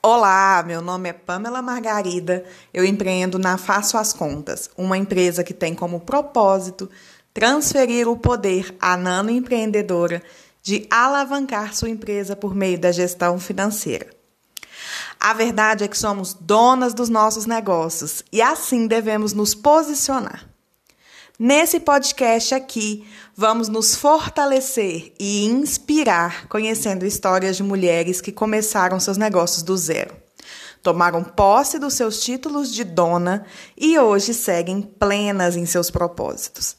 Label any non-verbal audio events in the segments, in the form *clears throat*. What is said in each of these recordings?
Olá, meu nome é Pamela Margarida. Eu empreendo na Faço as Contas, uma empresa que tem como propósito transferir o poder à nano empreendedora de alavancar sua empresa por meio da gestão financeira. A verdade é que somos donas dos nossos negócios e assim devemos nos posicionar. Nesse podcast aqui, vamos nos fortalecer e inspirar conhecendo histórias de mulheres que começaram seus negócios do zero. Tomaram posse dos seus títulos de dona e hoje seguem plenas em seus propósitos.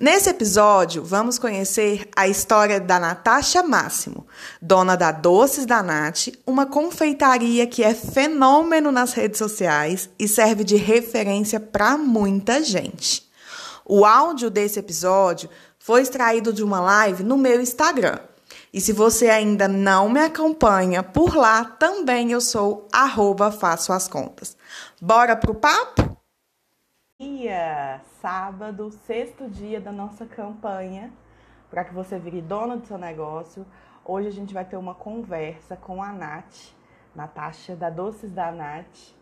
Nesse episódio, vamos conhecer a história da Natasha Máximo, dona da Doces da Nath, uma confeitaria que é fenômeno nas redes sociais e serve de referência para muita gente. O áudio desse episódio foi extraído de uma live no meu Instagram. E se você ainda não me acompanha por lá, também eu sou arroba faço as contas. Bora pro papo? Dia, sábado, sexto dia da nossa campanha para que você vire dona do seu negócio. Hoje a gente vai ter uma conversa com a Nath, Natasha da Doces da Nath.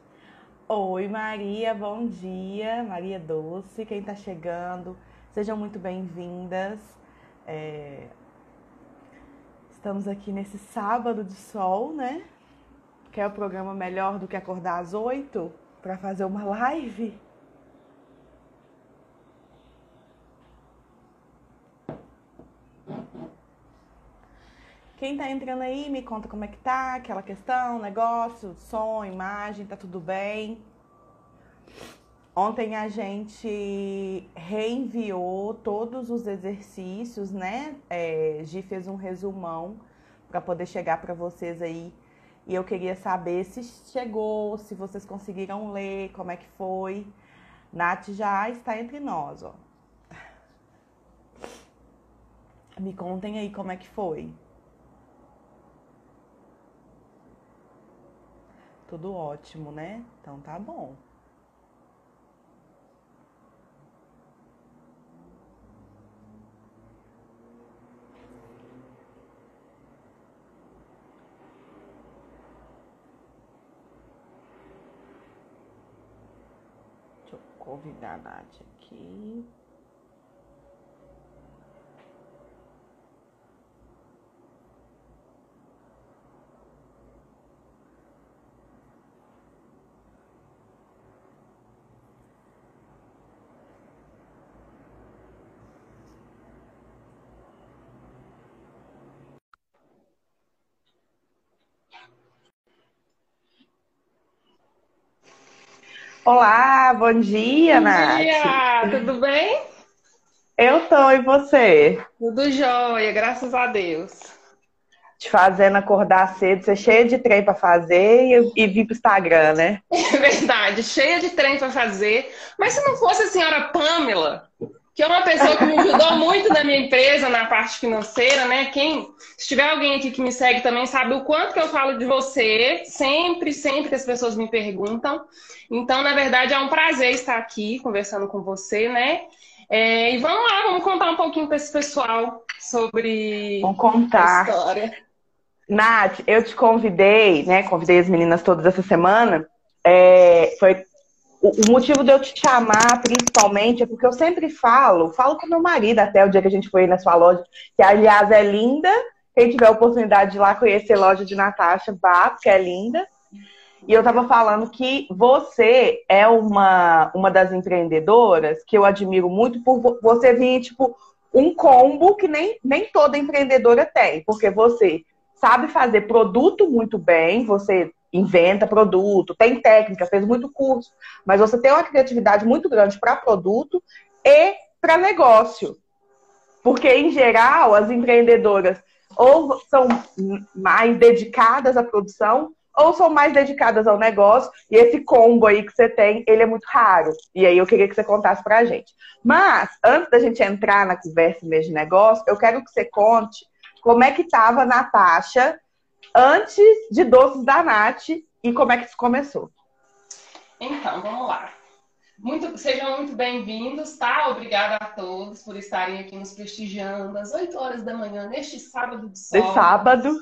Oi, Maria, bom dia. Maria Doce, quem está chegando, sejam muito bem-vindas. É... Estamos aqui nesse sábado de sol, né? Que é o programa melhor do que acordar às oito para fazer uma live. Quem tá entrando aí, me conta como é que tá, aquela questão, negócio, som, imagem, tá tudo bem? Ontem a gente reenviou todos os exercícios, né? É, Gi fez um resumão para poder chegar para vocês aí. E eu queria saber se chegou, se vocês conseguiram ler, como é que foi. Nath já está entre nós, ó. Me contem aí como é que foi. Tudo ótimo, né? Então tá bom. Deixa eu convidar a Nath aqui. Olá, bom dia, bom Nath. Bom dia, tudo bem? Eu tô, e você? Tudo jóia, graças a Deus. Te fazendo acordar cedo, você é cheia de trem para fazer e, e vir pro Instagram, né? *laughs* É verdade, cheia de trem para fazer. Mas se não fosse a senhora Pamela, que é uma pessoa que me ajudou muito na minha empresa, na parte financeira, né? Quem, se tiver alguém aqui que me segue também sabe o quanto que eu falo de você, sempre, sempre que as pessoas me perguntam. Então, na verdade, é um prazer estar aqui conversando com você, né? É, e vamos lá, vamos contar um pouquinho para esse pessoal sobre vamos contar. a história. Nath, eu te convidei, né? Convidei as meninas todas essa semana. É, foi o motivo de eu te chamar, principalmente, é porque eu sempre falo, falo com meu marido até o dia que a gente foi na sua loja, que aliás é linda. Quem tiver a oportunidade de ir lá conhecer a loja de Natasha, vá, porque é linda. E eu tava falando que você é uma, uma das empreendedoras que eu admiro muito por você vir, tipo, um combo que nem, nem toda empreendedora tem. Porque você sabe fazer produto muito bem, você inventa produto, tem técnica, fez muito curso, mas você tem uma criatividade muito grande para produto e para negócio. Porque, em geral, as empreendedoras ou são mais dedicadas à produção ou são mais dedicadas ao negócio, e esse combo aí que você tem, ele é muito raro. E aí eu queria que você contasse pra gente. Mas, antes da gente entrar na conversa mesmo de negócio, eu quero que você conte como é que estava a Natasha antes de Doces da Nath e como é que isso começou. Então, vamos lá. Muito, sejam muito bem-vindos, tá? Obrigada a todos por estarem aqui nos prestigiando às 8 horas da manhã, neste sábado de sol. De sábado.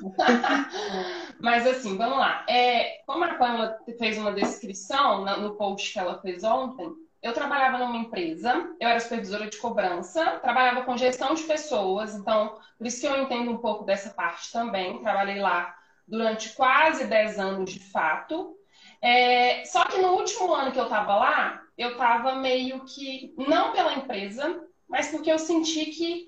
*laughs* Mas assim, vamos lá. É, como a Pamela fez uma descrição no post que ela fez ontem, eu trabalhava numa empresa, eu era supervisora de cobrança, trabalhava com gestão de pessoas, então por isso que eu entendo um pouco dessa parte também. Trabalhei lá durante quase 10 anos de fato. É, só que no último ano que eu estava lá, eu estava meio que, não pela empresa, mas porque eu senti que,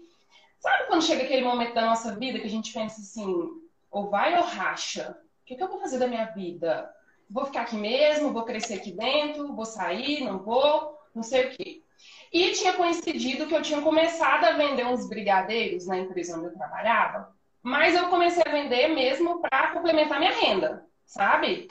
sabe quando chega aquele momento da nossa vida que a gente pensa assim, ou vai ou racha? O que, que eu vou fazer da minha vida? vou ficar aqui mesmo, vou crescer aqui dentro, vou sair, não vou, não sei o quê. E tinha coincidido que eu tinha começado a vender uns brigadeiros na empresa onde eu trabalhava, mas eu comecei a vender mesmo para complementar minha renda, sabe?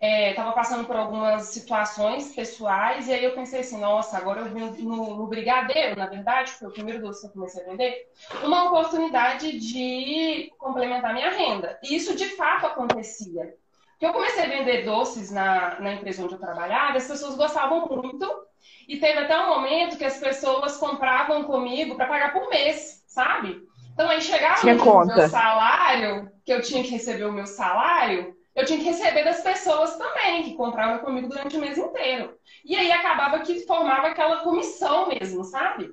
É, passando por algumas situações pessoais e aí eu pensei assim, nossa, agora eu vim no, no brigadeiro, na verdade, foi o primeiro doce que eu comecei a vender, uma oportunidade de complementar minha renda. E isso de fato acontecia que eu comecei a vender doces na, na empresa onde eu trabalhava, as pessoas gostavam muito. E teve até um momento que as pessoas compravam comigo para pagar por mês, sabe? Então aí chegava o meu salário, que eu tinha que receber o meu salário, eu tinha que receber das pessoas também, que compravam comigo durante o mês inteiro. E aí acabava que formava aquela comissão mesmo, sabe?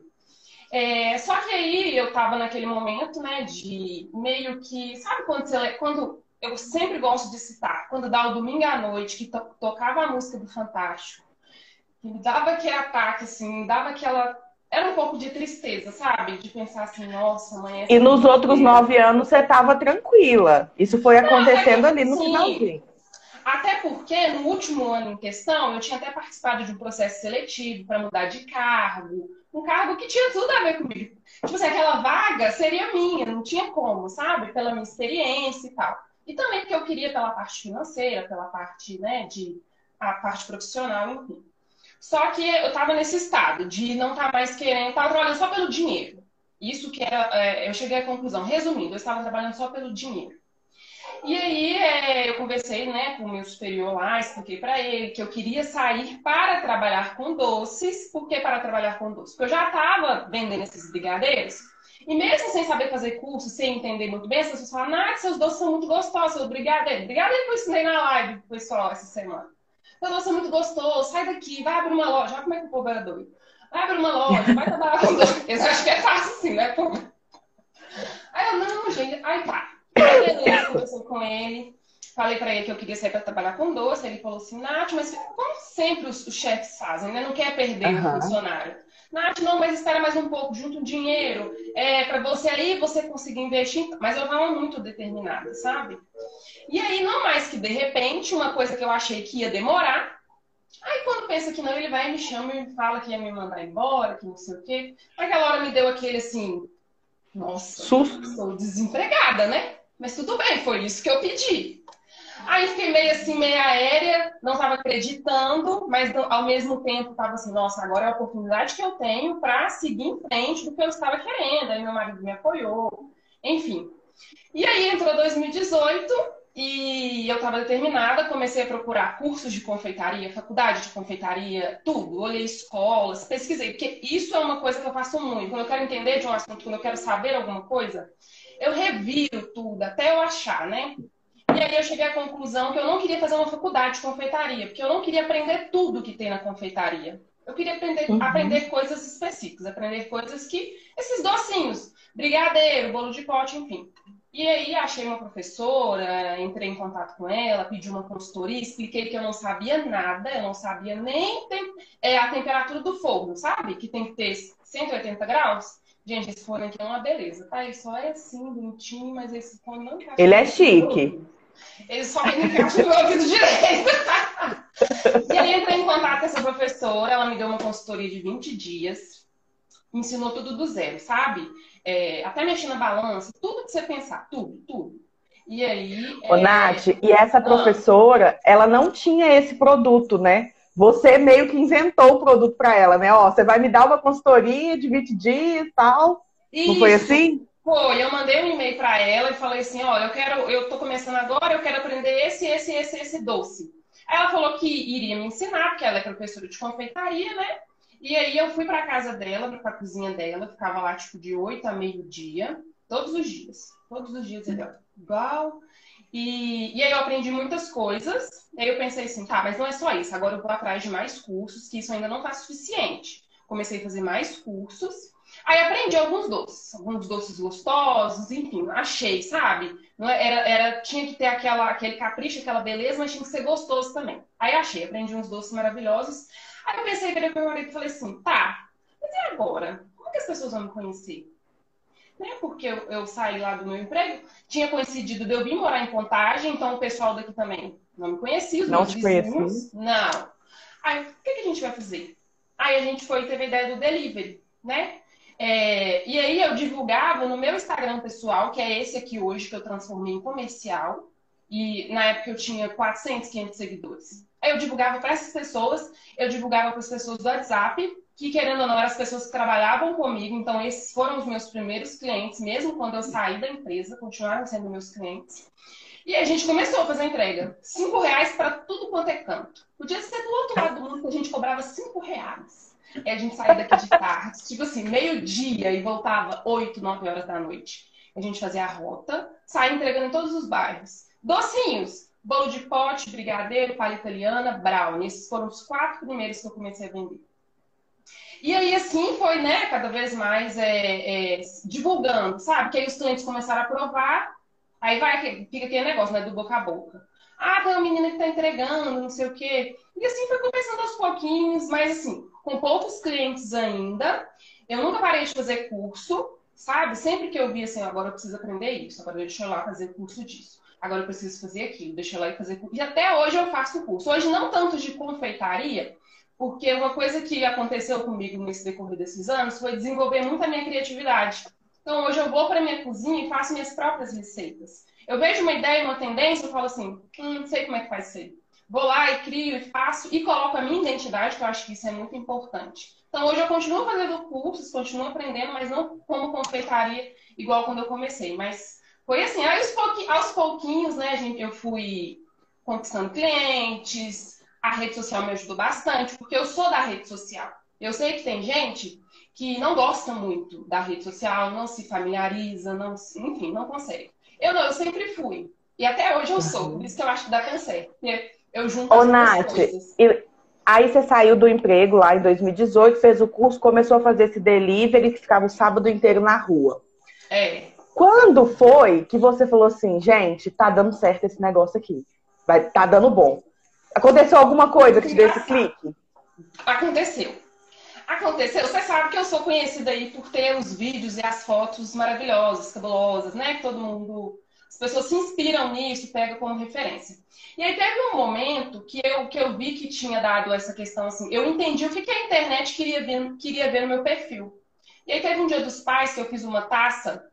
É, só que aí eu tava naquele momento, né, de meio que. Sabe quando você. Quando eu sempre gosto de citar, quando dá o domingo à noite, que to tocava a música do Fantástico, que me dava aquele ataque, assim, me dava aquela. Era um pouco de tristeza, sabe? De pensar assim, nossa, amanhã. E nos outros nove anos você estava tranquila. Isso foi acontecendo ali no sim. finalzinho. Até porque no último ano em questão, eu tinha até participado de um processo seletivo para mudar de cargo. Um cargo que tinha tudo a ver comigo. Tipo assim, aquela vaga seria minha, não tinha como, sabe? Pela minha experiência e tal. E também porque eu queria pela parte financeira, pela parte, né, de a parte profissional, enfim. Só que eu estava nesse estado de não estar tá mais querendo, estava trabalhando só pelo dinheiro. Isso que era, é, eu cheguei à conclusão. Resumindo, eu estava trabalhando só pelo dinheiro. E aí é, eu conversei né, com o meu superior lá, expliquei para ele que eu queria sair para trabalhar com doces. Por que para trabalhar com doces? Porque eu já estava vendendo esses brigadeiros e mesmo sem saber fazer curso, sem entender muito bem, as pessoas falam, Nath, seus doces são muito gostosos, brigadeiro. Brigadeiro que eu ensinei na live pessoal essa semana. Seu doce é muito gostoso, sai daqui, vai abrir uma loja. Olha como é que o povo era doido. Vai abrir uma loja, vai trabalhar com doce. Eles acham que é fácil assim, né, pô? Aí eu, não, gente, aí tá. Aí beleza, conversei com ele. Falei para ele que eu queria sair para trabalhar com doce. Ele falou assim, Nath, mas como sempre os, os chefes fazem, né? Não quer perder uhum. o funcionário. Nath, não, mas espera mais um pouco, junto um dinheiro, é, para você aí você conseguir investir. Mas eu estava muito determinada, sabe? E aí, não mais que de repente, uma coisa que eu achei que ia demorar. Aí quando pensa que não, ele vai e me chama e fala que ia me mandar embora, que não sei o quê. Naquela hora me deu aquele assim, nossa, Susto. sou desempregada, né? Mas tudo bem, foi isso que eu pedi. Aí fiquei meio assim, meio aérea, não estava acreditando, mas ao mesmo tempo estava assim, nossa, agora é a oportunidade que eu tenho para seguir em frente do que eu estava querendo. Aí meu marido me apoiou, enfim. E aí entrou 2018 e eu estava determinada, comecei a procurar cursos de confeitaria, faculdade de confeitaria, tudo. Olhei escolas, pesquisei, porque isso é uma coisa que eu faço muito. Quando eu quero entender de um assunto, quando eu quero saber alguma coisa, eu reviro tudo até eu achar, né? E aí eu cheguei à conclusão que eu não queria fazer uma faculdade de confeitaria, porque eu não queria aprender tudo que tem na confeitaria. Eu queria aprender, uhum. aprender coisas específicas, aprender coisas que. Esses docinhos, brigadeiro, bolo de pote, enfim. E aí achei uma professora, entrei em contato com ela, pedi uma consultoria, expliquei que eu não sabia nada, eu não sabia nem tem, é, a temperatura do fogo, sabe? Que tem que ter 180 graus. Gente, esse fone aqui é uma beleza, tá? Ele só é assim, bonitinho, mas esse fone não encaixa. Ele é chique. Ele só me encaixa no meu ouvido direito. e aí entrei em contato com essa professora, ela me deu uma consultoria de 20 dias, me ensinou tudo do zero, sabe? É, até mexer na balança, tudo que você pensar, tudo, tudo. E aí. Ô, é... Nath, e essa professora, ah. ela não tinha esse produto, né? Você meio que inventou o produto para ela, né? Ó, você vai me dar uma consultoria de 20 dias e tal. Isso. Não foi assim? Foi, eu mandei um e-mail para ela e falei assim, ó, eu quero, eu tô começando agora, eu quero aprender esse, esse, esse, esse doce. Aí ela falou que iria me ensinar, porque ela é professora de confeitaria, né? E aí eu fui para casa dela, para a cozinha dela, ficava lá tipo de 8 a meio-dia, todos os dias. Todos os dias ele igual. E, e aí eu aprendi muitas coisas. E aí eu pensei assim, tá, mas não é só isso. Agora eu vou atrás de mais cursos, que isso ainda não tá suficiente. Comecei a fazer mais cursos. Aí aprendi alguns doces, alguns doces gostosos, enfim, achei, sabe? É, era, era, tinha que ter aquela, aquele capricho, aquela beleza, mas tinha que ser gostoso também. Aí achei, aprendi uns doces maravilhosos. Aí eu pensei, virei pro meu marido e falei assim, tá, mas e agora? Como que as pessoas vão me conhecer? Né? Porque eu, eu saí lá do meu emprego, tinha coincidido de eu vir morar em Contagem, então o pessoal daqui também não me conhecia, os não meus vizinhos. Não. Aí, o que, que a gente vai fazer? Aí a gente foi teve a ideia do delivery, né? É, e aí eu divulgava no meu Instagram pessoal, que é esse aqui hoje, que eu transformei em comercial. E na época eu tinha 400, 500 seguidores. Aí eu divulgava para essas pessoas, eu divulgava para as pessoas do WhatsApp, que querendo ou não eram as pessoas que trabalhavam comigo. Então esses foram os meus primeiros clientes, mesmo quando eu saí da empresa, continuaram sendo meus clientes. E a gente começou a fazer a entrega. Cinco reais para tudo quanto é canto. Podia ser do outro lado do mundo que a gente cobrava cinco reais. E a gente saía daqui de tarde, tipo assim, meio-dia e voltava 8, 9 horas da noite. A gente fazia a rota, saía entregando em todos os bairros. Docinhos, bolo de pote, brigadeiro, palha italiana, brownie. Esses foram os quatro primeiros que eu comecei a vender. E aí, assim, foi, né, cada vez mais é, é, divulgando, sabe? Que aí os clientes começaram a provar, aí vai, fica aquele negócio, né, do boca a boca. Ah, tem uma menina que tá entregando, não sei o quê. E assim foi começando aos pouquinhos, mas assim, com poucos clientes ainda. Eu nunca parei de fazer curso, sabe? Sempre que eu via assim, agora eu preciso aprender isso, agora deixa eu lá fazer curso disso. Agora eu preciso fazer aquilo, deixa eu lá e fazer curso. E até hoje eu faço curso. Hoje não tanto de confeitaria, porque uma coisa que aconteceu comigo nesse decorrer desses anos foi desenvolver muito a minha criatividade. Então hoje eu vou para minha cozinha e faço minhas próprias receitas. Eu vejo uma ideia, uma tendência, eu falo assim, hum, não sei como é que faz ser vou lá e crio e faço e coloco a minha identidade, que eu acho que isso é muito importante. Então, hoje eu continuo fazendo cursos, continuo aprendendo, mas não como confeitaria igual quando eu comecei. Mas foi assim, aos pouquinhos, né, gente, eu fui conquistando clientes, a rede social me ajudou bastante, porque eu sou da rede social. Eu sei que tem gente que não gosta muito da rede social, não se familiariza, não, enfim, não consegue. Eu não, eu sempre fui. E até hoje eu sou, por isso que eu acho que dá câncer. Porque eu junto Ô, Nath, e, aí você saiu do emprego lá em 2018, fez o curso, começou a fazer esse delivery que ficava o sábado inteiro na rua. É. Quando foi que você falou assim, gente, tá dando certo esse negócio aqui? Vai, tá dando bom. Aconteceu alguma coisa que te deu esse clique? Aconteceu. Aconteceu. Você sabe que eu sou conhecida aí por ter os vídeos e as fotos maravilhosas, cabulosas, né? Que todo mundo as pessoas se inspiram nisso, pegam como referência. E aí teve um momento que eu, que eu vi que tinha dado essa questão assim, eu entendi o que, a internet queria ver, queria ver no meu perfil. E aí teve um dia dos pais que eu fiz uma taça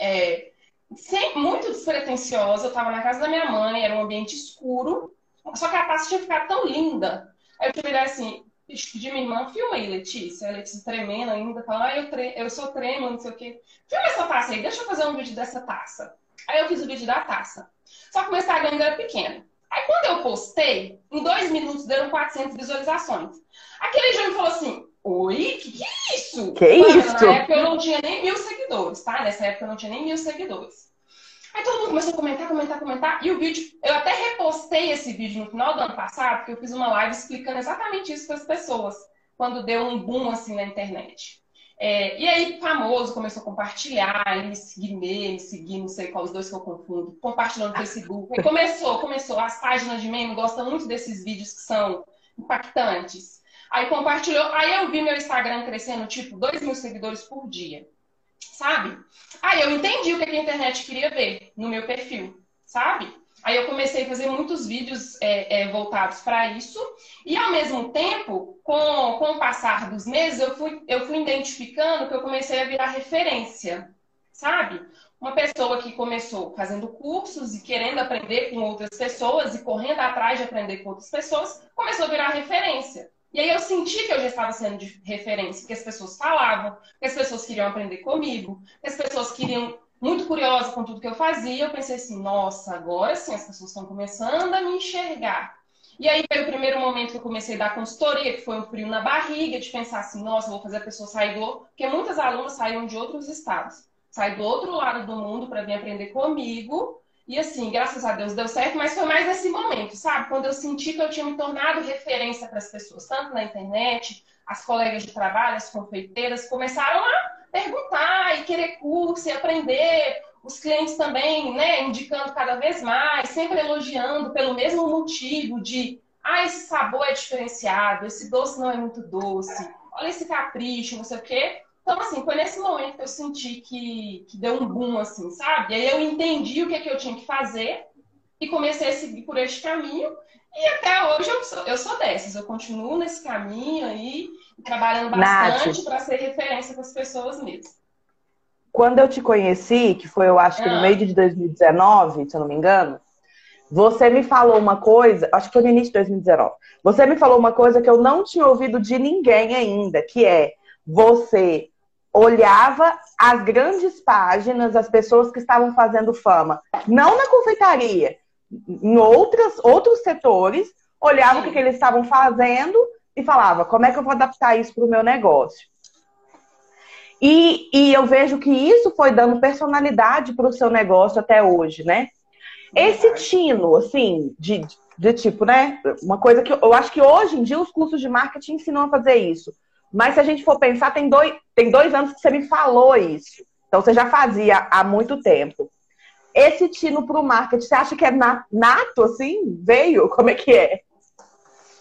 é, sem, muito despretensiosa, eu estava na casa da minha mãe, era um ambiente escuro, só que a taça tinha ficado tão linda. Aí eu tive assim, pedi minha irmã, filma aí, Letícia. A Letícia tremendo ainda, falando, ah, eu, tre eu sou trema, não sei o quê. Filma essa taça aí, deixa eu fazer um vídeo dessa taça. Aí eu fiz o vídeo da taça. Só que o meu Instagram ainda era pequeno. Aí quando eu postei, em dois minutos deram 400 visualizações. Aquele já me falou assim: Oi, que que é isso? Que Mano, isso? Na época eu não tinha nem mil seguidores, tá? Nessa época eu não tinha nem mil seguidores. Aí todo mundo começou a comentar, comentar, comentar. E o vídeo, eu até repostei esse vídeo no final do ano passado, porque eu fiz uma live explicando exatamente isso para as pessoas, quando deu um boom assim na internet. É, e aí, famoso começou a compartilhar, me seguir meme, seguir, não sei qual os dois que eu confundo, compartilhando no Facebook. *laughs* Começou, começou. As páginas de meme gostam muito desses vídeos que são impactantes. Aí compartilhou, aí eu vi meu Instagram crescendo, tipo, 2 mil seguidores por dia. Sabe? Aí eu entendi o que a internet queria ver no meu perfil, sabe? Aí eu comecei a fazer muitos vídeos é, é, voltados para isso. E ao mesmo tempo, com, com o passar dos meses, eu fui, eu fui identificando que eu comecei a virar referência, sabe? Uma pessoa que começou fazendo cursos e querendo aprender com outras pessoas e correndo atrás de aprender com outras pessoas, começou a virar referência. E aí eu senti que eu já estava sendo de referência, que as pessoas falavam, que as pessoas queriam aprender comigo, que as pessoas queriam muito curiosa com tudo que eu fazia, eu pensei assim, nossa, agora sim as pessoas estão começando a me enxergar. E aí veio o primeiro momento que eu comecei a dar consultoria, que foi um frio na barriga, de pensar assim, nossa, vou fazer a pessoa sair do... Porque muitas alunas saíram de outros estados. Sair do outro lado do mundo para vir aprender comigo. E assim, graças a Deus deu certo, mas foi mais nesse momento, sabe? Quando eu senti que eu tinha me tornado referência para as pessoas, tanto na internet, as colegas de trabalho, as confeiteiras, começaram a perguntar e querer curso e aprender. Os clientes também, né, indicando cada vez mais, sempre elogiando pelo mesmo motivo de ah, esse sabor é diferenciado, esse doce não é muito doce, olha esse capricho, não sei o quê. Então, assim, foi nesse momento que eu senti que, que deu um boom, assim, sabe? E aí eu entendi o que, é que eu tinha que fazer e comecei a seguir por este caminho. E até hoje eu sou, eu sou dessas, eu continuo nesse caminho aí, trabalhando bastante para ser referência para as pessoas mesmo. Quando eu te conheci, que foi eu acho que ah. no meio de 2019, se eu não me engano, você me falou uma coisa, acho que foi no início de 2019. Você me falou uma coisa que eu não tinha ouvido de ninguém ainda, que é você olhava as grandes páginas, as pessoas que estavam fazendo fama, não na confeitaria, em outras, outros setores, olhava o que, que eles estavam fazendo e falava, como é que eu vou adaptar isso para o meu negócio? E, e eu vejo que isso foi dando personalidade para o seu negócio até hoje, né? Esse tino, assim, de, de tipo, né? Uma coisa que eu acho que hoje em dia os cursos de marketing ensinam a fazer isso. Mas se a gente for pensar, tem dois, tem dois anos que você me falou isso. Então você já fazia há muito tempo. Esse tino para o marketing, você acha que é nato, assim? Veio? Como é que é?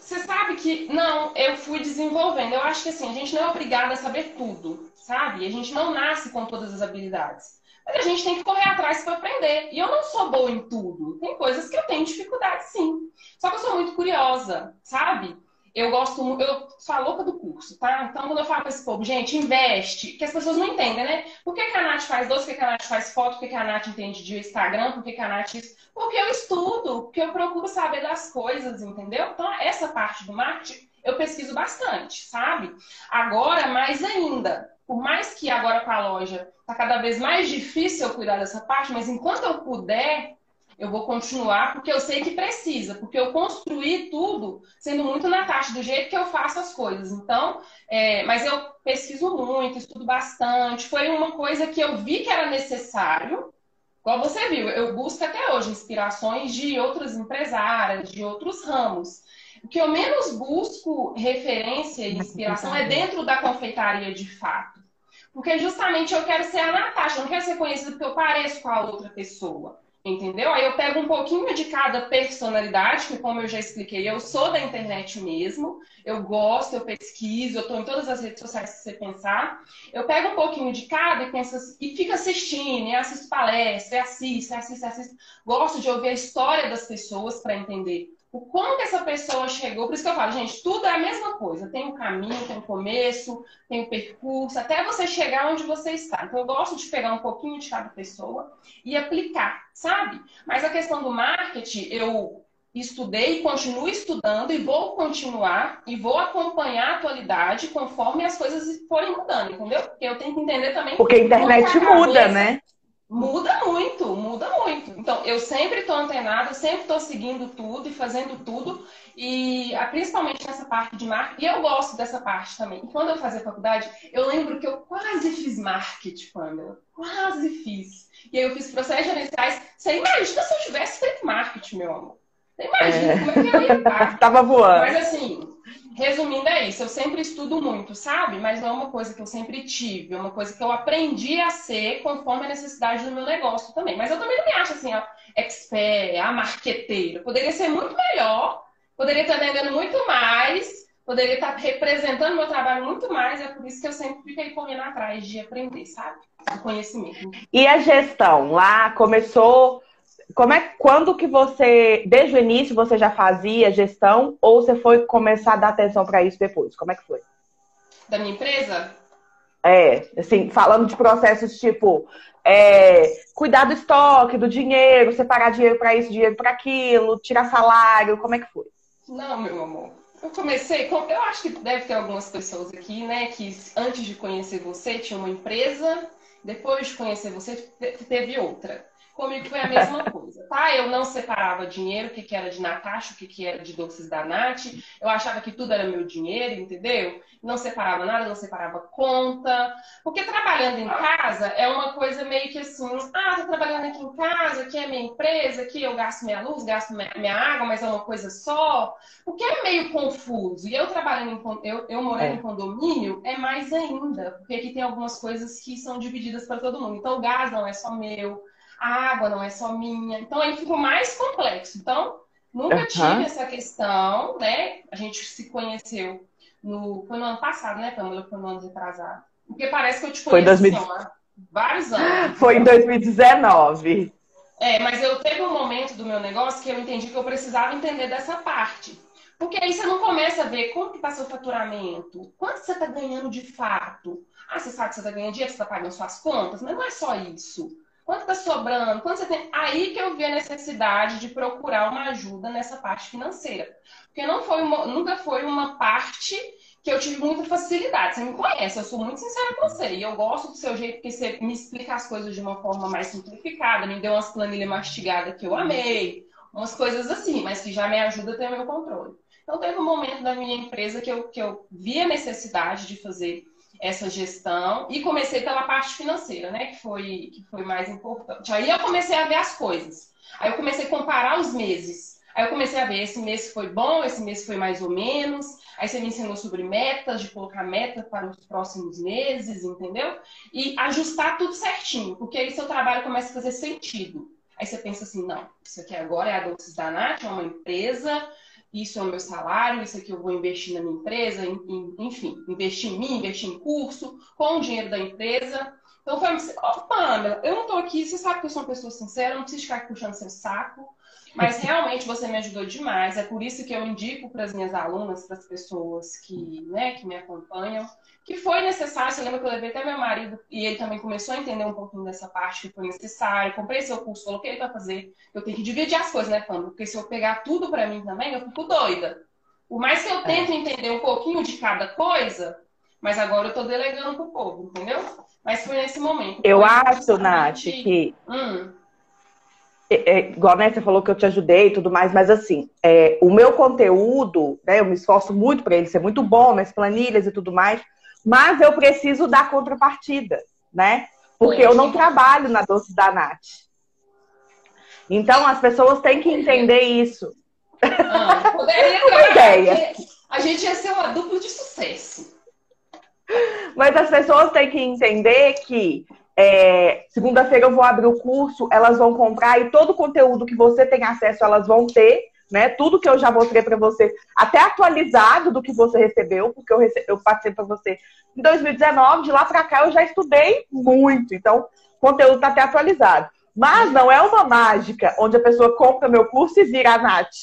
Você sabe que, não, eu fui desenvolvendo. Eu acho que assim, a gente não é obrigada a saber tudo, sabe? A gente não nasce com todas as habilidades. Mas a gente tem que correr atrás para aprender. E eu não sou boa em tudo. Tem coisas que eu tenho dificuldade, sim. Só que eu sou muito curiosa, sabe? Eu gosto eu sou louca do curso, tá? Então, quando eu falo para esse povo, gente, investe, que as pessoas não entendem, né? Por que, que a Nath faz doce, por que, que a Nath faz foto, por que, que a Nath entende de Instagram, por que, que a Nath isso? Porque eu estudo, porque eu procuro saber das coisas, entendeu? Então, essa parte do marketing eu pesquiso bastante, sabe? Agora, mais ainda, por mais que agora com a loja tá cada vez mais difícil eu cuidar dessa parte, mas enquanto eu puder, eu vou continuar porque eu sei que precisa, porque eu construí tudo sendo muito na taxa, do jeito que eu faço as coisas. Então, é, mas eu pesquiso muito, estudo bastante. Foi uma coisa que eu vi que era necessário. Como você viu, eu busco até hoje inspirações de outras empresárias, de outros ramos. O que eu menos busco referência e inspiração é dentro da confeitaria de fato. Porque justamente eu quero ser a Natasha, eu não quero ser conhecida porque eu pareço com a outra pessoa. Entendeu? Aí eu pego um pouquinho de cada personalidade, que como eu já expliquei, eu sou da internet mesmo, eu gosto, eu pesquiso, eu estou em todas as redes sociais que você pensar. Eu pego um pouquinho de cada e penso assim, e fico assistindo, e assisto palestra, assisto, assisto, assisto. Gosto de ouvir a história das pessoas para entender o como que essa pessoa chegou. Por isso que eu falo, gente, tudo é a mesma coisa. Tem um caminho, tem um começo, tem um percurso, até você chegar onde você está. Então, eu gosto de pegar um pouquinho de cada pessoa e aplicar, sabe? Mas a questão do marketing, eu estudei, continuo estudando e vou continuar e vou acompanhar a atualidade conforme as coisas forem mudando, entendeu? Porque eu tenho que entender também. Porque a internet muda, né? Muda muito, muda muito. Então, eu sempre estou antenada, sempre estou seguindo tudo e fazendo tudo, e ah, principalmente nessa parte de marketing, e eu gosto dessa parte também. E quando eu fazia faculdade, eu lembro que eu quase fiz marketing, Pamela. Quase fiz. E aí eu fiz processos gerenciais. Você imagina se eu tivesse feito marketing, meu amor. Você imagina é. como é que eu ia estar. *laughs* Tava voando. Mas assim, Resumindo, é isso. Eu sempre estudo muito, sabe? Mas não é uma coisa que eu sempre tive. É uma coisa que eu aprendi a ser conforme a necessidade do meu negócio também. Mas eu também não me acho assim, a expert, a marqueteira. Poderia ser muito melhor, poderia estar vendendo muito mais, poderia estar representando meu trabalho muito mais. É por isso que eu sempre fiquei correndo atrás de aprender, sabe? O conhecimento. E a gestão? Lá começou como é, quando que você, desde o início, você já fazia gestão ou você foi começar a dar atenção para isso depois? Como é que foi? Da minha empresa? É, assim, falando de processos tipo é, cuidar do estoque, do dinheiro, separar dinheiro para isso, dinheiro para aquilo, tirar salário, como é que foi? Não, meu amor. Eu comecei, com, eu acho que deve ter algumas pessoas aqui, né, que antes de conhecer você tinha uma empresa, depois de conhecer você teve outra. Comigo foi a mesma coisa, tá? Eu não separava dinheiro, o que, que era de Natasha, o que, que era de doces da Nath. Eu achava que tudo era meu dinheiro, entendeu? Não separava nada, não separava conta. Porque trabalhando em casa é uma coisa meio que assim, ah, tô trabalhando aqui em casa, aqui é minha empresa, aqui eu gasto minha luz, gasto minha água, mas é uma coisa só. O que é meio confuso. E eu trabalhando em eu, eu morando é. em condomínio é mais ainda, porque aqui tem algumas coisas que são divididas para todo mundo. Então o gás não é só meu a água não é só minha. Então aí fica mais complexo. Então, nunca uhum. tive essa questão, né? A gente se conheceu no. Foi no ano passado, né, Pamela? Foi no ano retrasado. Porque parece que eu te conheço foi 2000... assim, há vários anos. Foi em 2019. É, mas eu teve um momento do meu negócio que eu entendi que eu precisava entender dessa parte. Porque aí você não começa a ver quanto que está seu faturamento, quanto você está ganhando de fato. Ah, você sabe que você está ganhando dinheiro, você está pagando suas contas, mas não é só isso. Quanto está sobrando? Quanto você tem? Aí que eu vi a necessidade de procurar uma ajuda nessa parte financeira. Porque não foi uma, nunca foi uma parte que eu tive muita facilidade. Você me conhece, eu sou muito sincera com você. E eu gosto do seu jeito que você me explica as coisas de uma forma mais simplificada, me deu umas planilhas mastigadas que eu amei, umas coisas assim, mas que já me ajuda a ter o meu controle. Então teve um momento da minha empresa que eu, que eu vi a necessidade de fazer essa gestão e comecei pela parte financeira, né? Que foi, que foi mais importante. Aí eu comecei a ver as coisas. Aí eu comecei a comparar os meses. Aí eu comecei a ver, esse mês foi bom, esse mês foi mais ou menos. Aí você me ensinou sobre metas, de colocar meta para os próximos meses, entendeu? E ajustar tudo certinho, porque aí seu trabalho começa a fazer sentido. Aí você pensa assim, não, isso aqui agora é a Doces da Nath, é uma empresa, isso é o meu salário, isso aqui eu vou investir na minha empresa, enfim, investir em mim, investir em curso, com o dinheiro da empresa. Então foi assim, oh, Pamela, eu não estou aqui, você sabe que eu sou uma pessoa sincera, não preciso ficar puxando seu saco, mas *laughs* realmente você me ajudou demais. É por isso que eu indico para as minhas alunas, para as pessoas que, né, que me acompanham, que foi necessário. Você lembra que eu levei até meu marido e ele também começou a entender um pouquinho dessa parte que foi necessário. Comprei seu curso, coloquei ele para fazer. Eu tenho que dividir as coisas, né, Pamela? Porque se eu pegar tudo para mim também, eu fico doida. Por mais que eu tente entender um pouquinho de cada coisa, mas agora eu estou delegando para o povo, entendeu? Mas foi nesse momento. Eu acho, Nath, que. Hum é, é, igual né, você falou que eu te ajudei e tudo mais, mas assim, é, o meu conteúdo, né, eu me esforço muito para ele ser muito bom, minhas planilhas e tudo mais, mas eu preciso da contrapartida, né? Porque eu não trabalho na Doce da Nath. Então as pessoas têm que entender isso. Ah, poderia *laughs* uma ideia. A gente ia ser uma dupla de sucesso. Mas as pessoas têm que entender que é, Segunda-feira eu vou abrir o curso, elas vão comprar e todo o conteúdo que você tem acesso, elas vão ter, né? Tudo que eu já mostrei para você, até atualizado do que você recebeu, porque eu, rece... eu passei para você em 2019, de lá para cá eu já estudei muito, então o conteúdo está até atualizado. Mas não é uma mágica onde a pessoa compra meu curso e vira a Nath,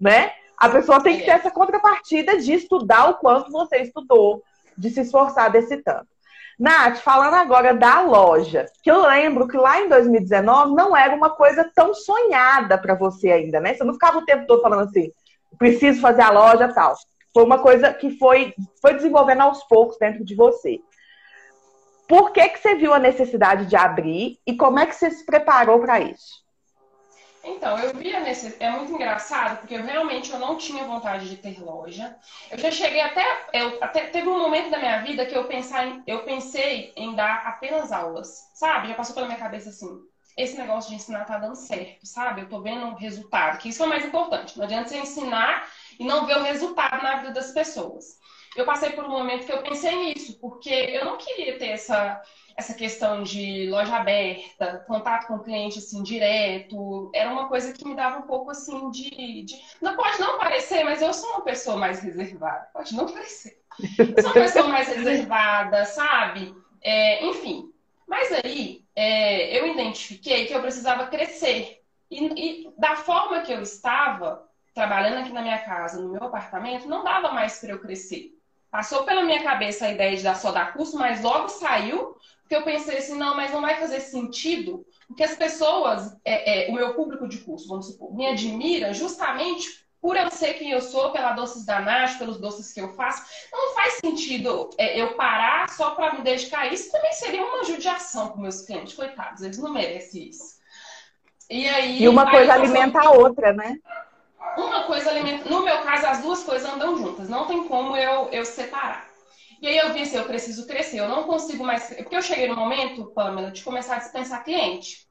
né? A pessoa tem que ter essa contrapartida de estudar o quanto você estudou, de se esforçar desse tanto. Nath, falando agora da loja, que eu lembro que lá em 2019 não era uma coisa tão sonhada para você ainda, né? Você não ficava o tempo todo falando assim, preciso fazer a loja tal. Foi uma coisa que foi, foi desenvolvendo aos poucos dentro de você. Por que, que você viu a necessidade de abrir e como é que você se preparou para isso? Então, eu via nesse. É muito engraçado, porque eu realmente eu não tinha vontade de ter loja. Eu já cheguei até. Eu, até teve um momento da minha vida que eu, pensar em, eu pensei em dar apenas aulas, sabe? Já passou pela minha cabeça assim. Esse negócio de ensinar tá dando certo, sabe? Eu tô vendo o resultado, que isso é o mais importante. Não adianta você ensinar e não ver o resultado na vida das pessoas. Eu passei por um momento que eu pensei nisso, porque eu não queria ter essa essa questão de loja aberta, contato com o cliente assim direto, era uma coisa que me dava um pouco assim de, de, não pode não parecer, mas eu sou uma pessoa mais reservada, pode não parecer. Eu sou uma pessoa mais reservada, sabe? É, enfim, mas aí é, eu identifiquei que eu precisava crescer e, e da forma que eu estava trabalhando aqui na minha casa, no meu apartamento, não dava mais para eu crescer. Passou pela minha cabeça a ideia de dar só dar curso, mas logo saiu porque eu pensei assim, não, mas não vai fazer sentido, porque as pessoas, é, é, o meu público de curso, vamos supor, me admira justamente por eu ser quem eu sou, pela doces da Nath, pelos doces que eu faço. Não faz sentido é, eu parar só para me dedicar a isso. Também seria uma judiação para meus clientes, coitados, eles não merecem isso. E, aí, e uma coisa alimenta a outra, né? Uma coisa alimenta. No meu caso, as duas coisas andam juntas. Não tem como eu, eu separar. E aí eu vi assim, eu preciso crescer, eu não consigo mais. Porque eu cheguei no momento, Pamela, de começar a dispensar cliente.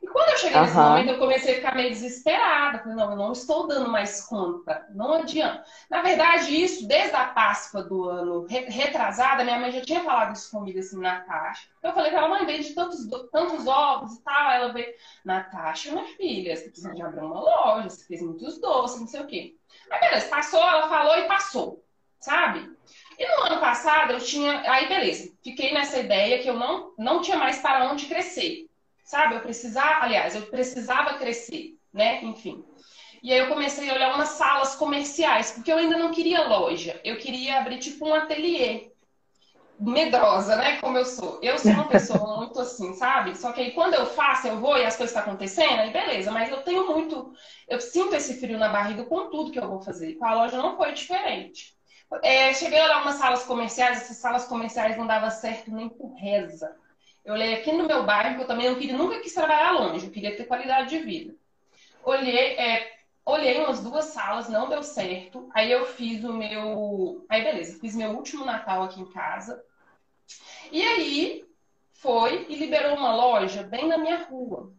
E quando eu cheguei uhum. nesse momento, eu comecei a ficar meio desesperada. Falei, não, eu não estou dando mais conta. Não adianta. Na verdade, isso, desde a Páscoa do ano retrasada, minha mãe já tinha falado isso comigo assim na caixa. Eu falei pra ela, mãe, vende tantos, tantos ovos e tal. Ela veio, Natasha, minha filha, você precisa de abrir uma loja, você fez muitos doces, não sei o quê. Aí beleza, passou, ela falou e passou, sabe? E no ano passado eu tinha. Aí, beleza, fiquei nessa ideia que eu não, não tinha mais para onde crescer. Sabe? Eu precisava, aliás, eu precisava crescer, né? Enfim. E aí eu comecei a olhar umas salas comerciais, porque eu ainda não queria loja. Eu queria abrir tipo um ateliê. Medrosa, né? Como eu sou. Eu sou uma pessoa *laughs* muito assim, sabe? Só que aí quando eu faço, eu vou e as coisas estão tá acontecendo, aí beleza. Mas eu tenho muito. Eu sinto esse frio na barriga com tudo que eu vou fazer. Com a loja não foi diferente. É, cheguei a olhar umas salas comerciais, essas salas comerciais não dava certo nem por reza. Eu olhei aqui no meu bairro, que eu também não queria, nunca quis trabalhar longe, eu queria ter qualidade de vida. Olhei, é, olhei umas duas salas, não deu certo. Aí eu fiz o meu. Aí beleza, fiz meu último Natal aqui em casa. E aí foi e liberou uma loja bem na minha rua.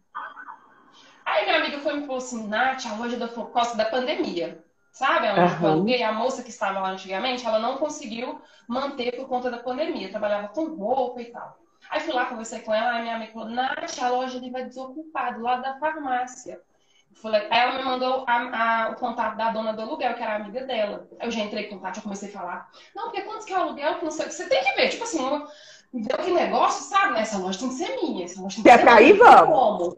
Aí minha amiga foi me falou assim, Nath, a loja da Costa da pandemia. Sabe? Onde uhum. eu aluguei, a moça que estava lá antigamente, ela não conseguiu manter por conta da pandemia. Trabalhava com roupa e tal. Aí fui lá, conversei com ela, aí minha amiga falou, Nath, a loja ali vai desocupar, do lado da farmácia. Falei, aí ela me mandou a, a, o contato da dona do aluguel, que era amiga dela. Eu já entrei em contato, já comecei a falar. Não, porque quantos que é o aluguel? Que não sei Você tem que ver, tipo assim, uma, deu que negócio, sabe? Né? Essa loja tem que ser minha. Essa loja tem que se é pra ir, vamos.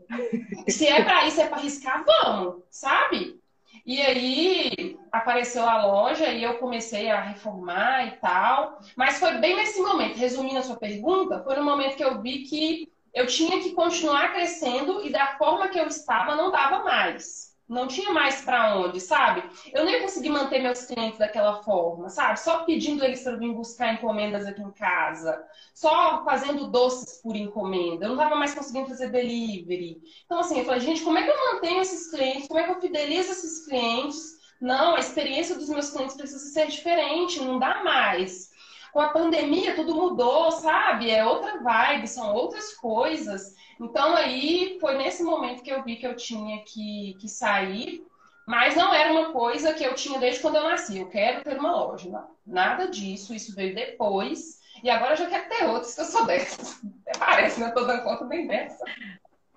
Se é pra ir, se é pra arriscar, vamos, sabe? E aí apareceu a loja e eu comecei a reformar e tal. Mas foi bem nesse momento, resumindo a sua pergunta, foi no momento que eu vi que eu tinha que continuar crescendo e da forma que eu estava não dava mais não tinha mais para onde, sabe? Eu nem consegui manter meus clientes daquela forma, sabe? Só pedindo eles para vir buscar encomendas aqui em casa, só fazendo doces por encomenda. Eu não estava mais conseguindo fazer delivery. Então, assim, eu falei, gente, como é que eu mantenho esses clientes? Como é que eu fidelizo esses clientes? Não, a experiência dos meus clientes precisa ser diferente, não dá mais. Com a pandemia, tudo mudou, sabe? É outra vibe, são outras coisas. Então aí foi nesse momento que eu vi que eu tinha que, que sair, mas não era uma coisa que eu tinha desde quando eu nasci. Eu quero ter uma loja. Não, nada disso, isso veio depois. E agora eu já quero ter outras que eu sou dessas. Até parece, né? Eu tô dando conta bem dessa.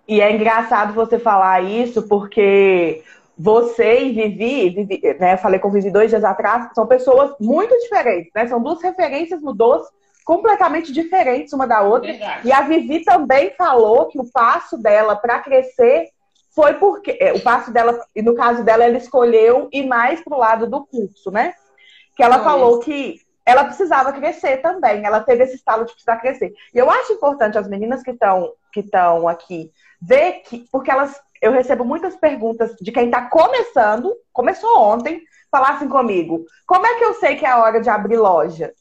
E é engraçado você falar isso, porque você e Vivi, Vivi né, eu falei com Vivi dois dias atrás, são pessoas muito diferentes, né? São duas referências no doce completamente diferentes uma da outra. Verdade. E a Vivi também falou que o passo dela para crescer foi porque é, o passo dela, e no caso dela, ela escolheu ir mais pro lado do curso, né? Que ela foi. falou que ela precisava crescer também, ela teve esse estalo de precisar crescer. E eu acho importante as meninas que estão que estão aqui ver que, porque elas, eu recebo muitas perguntas de quem está começando, começou ontem, falassem comigo, como é que eu sei que é a hora de abrir loja?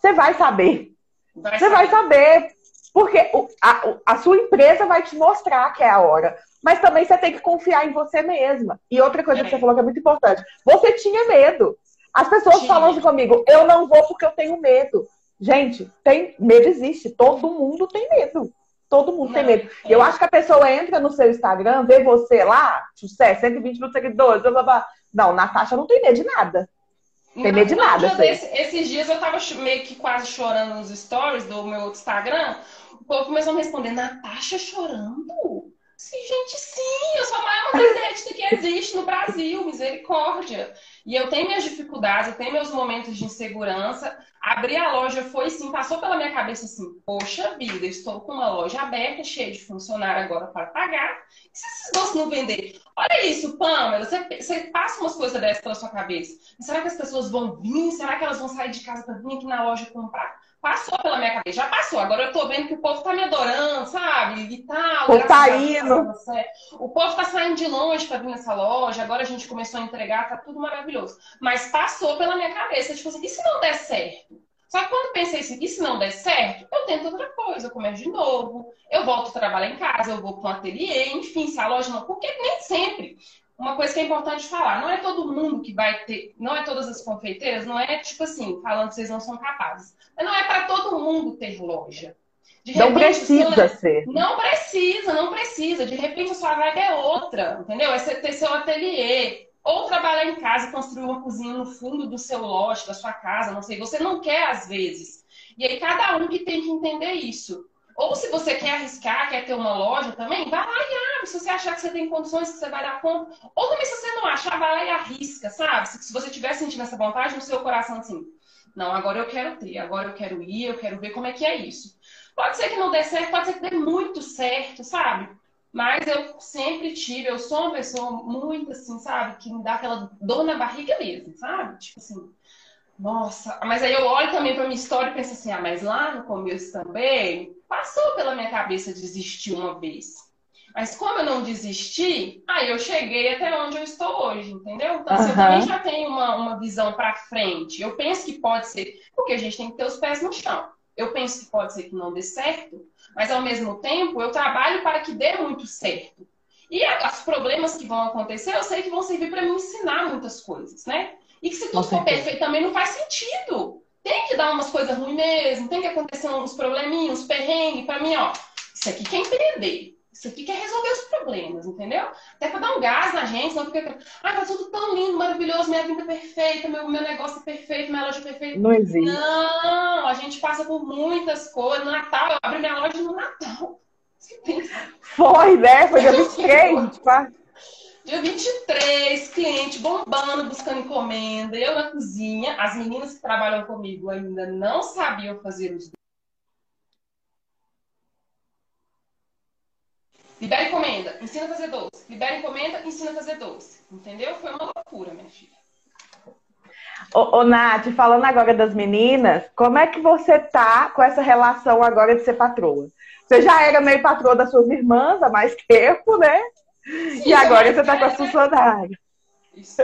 Você vai saber. Vai você vai saber. Porque a, a sua empresa vai te mostrar que é a hora. Mas também você tem que confiar em você mesma. E outra coisa é. que você falou que é muito importante. Você tinha medo. As pessoas tinha. falam assim comigo, eu não vou porque eu tenho medo. Gente, tem medo existe. Todo mundo tem medo. Todo mundo não, tem medo. É. Eu acho que a pessoa entra no seu Instagram, vê você lá, sucesso, 120 mil seguidores, blá, blá, blá. Não, Natasha não tem medo de nada. Tem medo de nada. Desse, esses dias eu tava meio que quase chorando nos stories do meu outro Instagram. O povo começou a me responder, Natasha chorando? Sim, gente, sim, eu sou a maior *laughs* deserta que existe no Brasil, misericórdia. E eu tenho minhas dificuldades, eu tenho meus momentos de insegurança. Abrir a loja foi sim, passou pela minha cabeça assim: poxa vida, estou com uma loja aberta, cheia de funcionário agora para pagar. E se esses doces não vender? Olha isso, Pamela, você, você passa umas coisas dessas pela sua cabeça. Será que as pessoas vão vir? Será que elas vão sair de casa para vir aqui na loja comprar? Passou pela minha cabeça, já passou. Agora eu tô vendo que o povo tá me adorando, sabe? E tal. O tá indo. O povo tá saindo de longe para vir nessa loja. Agora a gente começou a entregar, tá tudo maravilhoso. Mas passou pela minha cabeça, tipo assim, e se não der certo? Só que quando pensei assim, e se não der certo, eu tento outra coisa, eu começo de novo, eu volto a trabalhar em casa, eu vou para um ateliê, enfim, se a loja não. Porque nem sempre. Uma coisa que é importante falar, não é todo mundo que vai ter, não é todas as confeiteiras, não é tipo assim, falando que vocês não são capazes. Mas não é para todo mundo ter loja. De não precisa seu, ser. Não precisa, não precisa. De repente a sua vaga é outra, entendeu? É ter seu ateliê. Ou trabalhar em casa, construir uma cozinha no fundo do seu lote, da sua casa, não sei. Você não quer às vezes. E aí cada um que tem que entender isso. Ou se você quer arriscar, quer ter uma loja também, vai lá e abre. Se você achar que você tem condições, que você vai dar conta. Ou também, se você não achar, vai lá e arrisca, sabe? Se, se você estiver sentindo essa vontade no seu coração, assim, não, agora eu quero ter, agora eu quero ir, eu quero ver como é que é isso. Pode ser que não dê certo, pode ser que dê muito certo, sabe? Mas eu sempre tive, eu sou uma pessoa muito assim, sabe? Que me dá aquela dor na barriga mesmo, sabe? Tipo assim, nossa. Mas aí eu olho também pra minha história e penso assim, ah, mas lá no começo também passou pela minha cabeça desistir uma vez. Mas como eu não desisti, aí eu cheguei até onde eu estou hoje, entendeu? Então, assim, eu também já tenho uma, uma visão para frente. Eu penso que pode ser, porque a gente tem que ter os pés no chão. Eu penso que pode ser que não dê certo, mas ao mesmo tempo eu trabalho para que dê muito certo. E os problemas que vão acontecer, eu sei que vão servir para me ensinar muitas coisas, né? E que se tudo for perfeito também não faz sentido. Tem que dar umas coisas ruins mesmo, tem que acontecer uns probleminhos, uns perrengues. Para mim, ó, isso aqui quer empreender. Isso aqui quer resolver os problemas, entendeu? Até para dar um gás na gente, não fica. Ai, tá tudo tão lindo, maravilhoso, minha vida é perfeita, meu, meu negócio é perfeito, minha loja é perfeita. Não existe. Não, a gente passa por muitas coisas. No Natal, eu abri minha loja no Natal. Foi, né? Foi dia *laughs* 23, tipo. Dia 23, cliente bombando, buscando encomenda, eu na cozinha. As meninas que trabalham comigo ainda não sabiam fazer os Libera encomenda, ensina a fazer doce. Libera encomenda, ensina a fazer doce. Entendeu? Foi uma loucura, minha filha. Ô, ô, Nath, falando agora das meninas, como é que você tá com essa relação agora de ser patroa? Você já era meio patroa das suas irmãs há mais tempo, né? Sim, e agora você tá com a funcionária. Isso.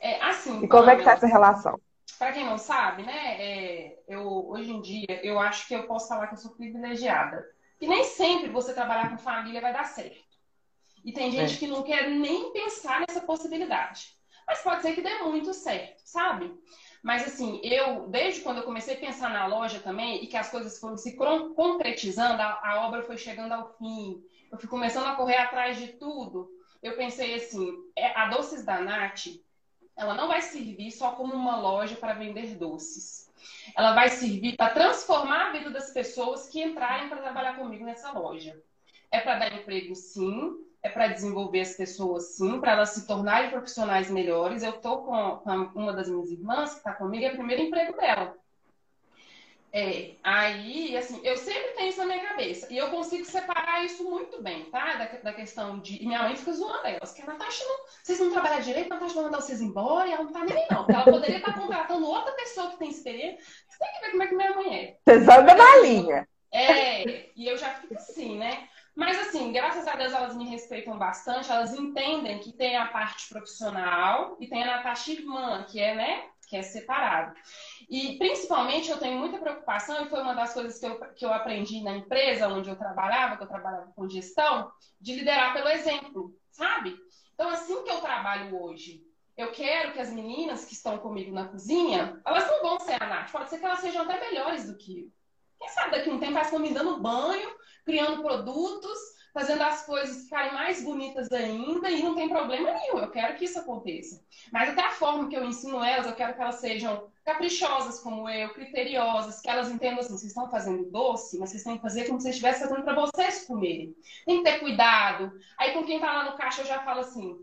É, assim, e como é que tá essa relação? Para quem não sabe, né, é, eu, hoje em dia, eu acho que eu posso falar que eu sou privilegiada. E nem sempre você trabalhar com família vai dar certo. E tem gente é. que não quer nem pensar nessa possibilidade. Mas pode ser que dê muito certo, sabe? Mas assim, eu, desde quando eu comecei a pensar na loja também, e que as coisas foram se concretizando, a, a obra foi chegando ao fim, eu fui começando a correr atrás de tudo, eu pensei assim, é, a Doces da Nath, ela não vai servir só como uma loja para vender doces ela vai servir para transformar a vida das pessoas que entrarem para trabalhar comigo nessa loja. É para dar emprego, sim. É para desenvolver as pessoas, sim, para elas se tornarem profissionais melhores. Eu estou com, uma das minhas irmãs que está comigo, é o primeiro emprego dela. É, aí, assim, eu sempre tenho isso na minha cabeça. E eu consigo separar isso muito bem, tá? Da, da questão de. E minha mãe fica zoando elas, que a Natasha não. Vocês não trabalham direito, a Natasha vai mandar vocês embora e ela não tá nem não. Porque ela poderia estar contratando outra pessoa que tem experiência. Você tem que ver como é que minha mãe é. Vocês andam na linha. É, e eu já fico assim, né? Mas assim, graças a Deus elas me respeitam bastante, elas entendem que tem a parte profissional e tem a Natasha irmã, que é, né, que é separado. E principalmente eu tenho muita preocupação, e foi uma das coisas que eu, que eu aprendi na empresa onde eu trabalhava, que eu trabalhava com gestão, de liderar pelo exemplo, sabe? Então, assim que eu trabalho hoje, eu quero que as meninas que estão comigo na cozinha, elas não vão ser a Nath, pode ser que elas sejam até melhores do que eu. Quem sabe daqui a um tempo elas estão me dando banho, criando produtos, fazendo as coisas ficarem mais bonitas ainda e não tem problema nenhum. Eu quero que isso aconteça. Mas até a forma que eu ensino elas, eu quero que elas sejam caprichosas como eu, criteriosas, que elas entendam assim, vocês estão fazendo doce, mas vocês têm que fazer como se vocês estivessem fazendo para vocês comerem. Tem que ter cuidado. Aí com quem está lá no caixa eu já falo assim,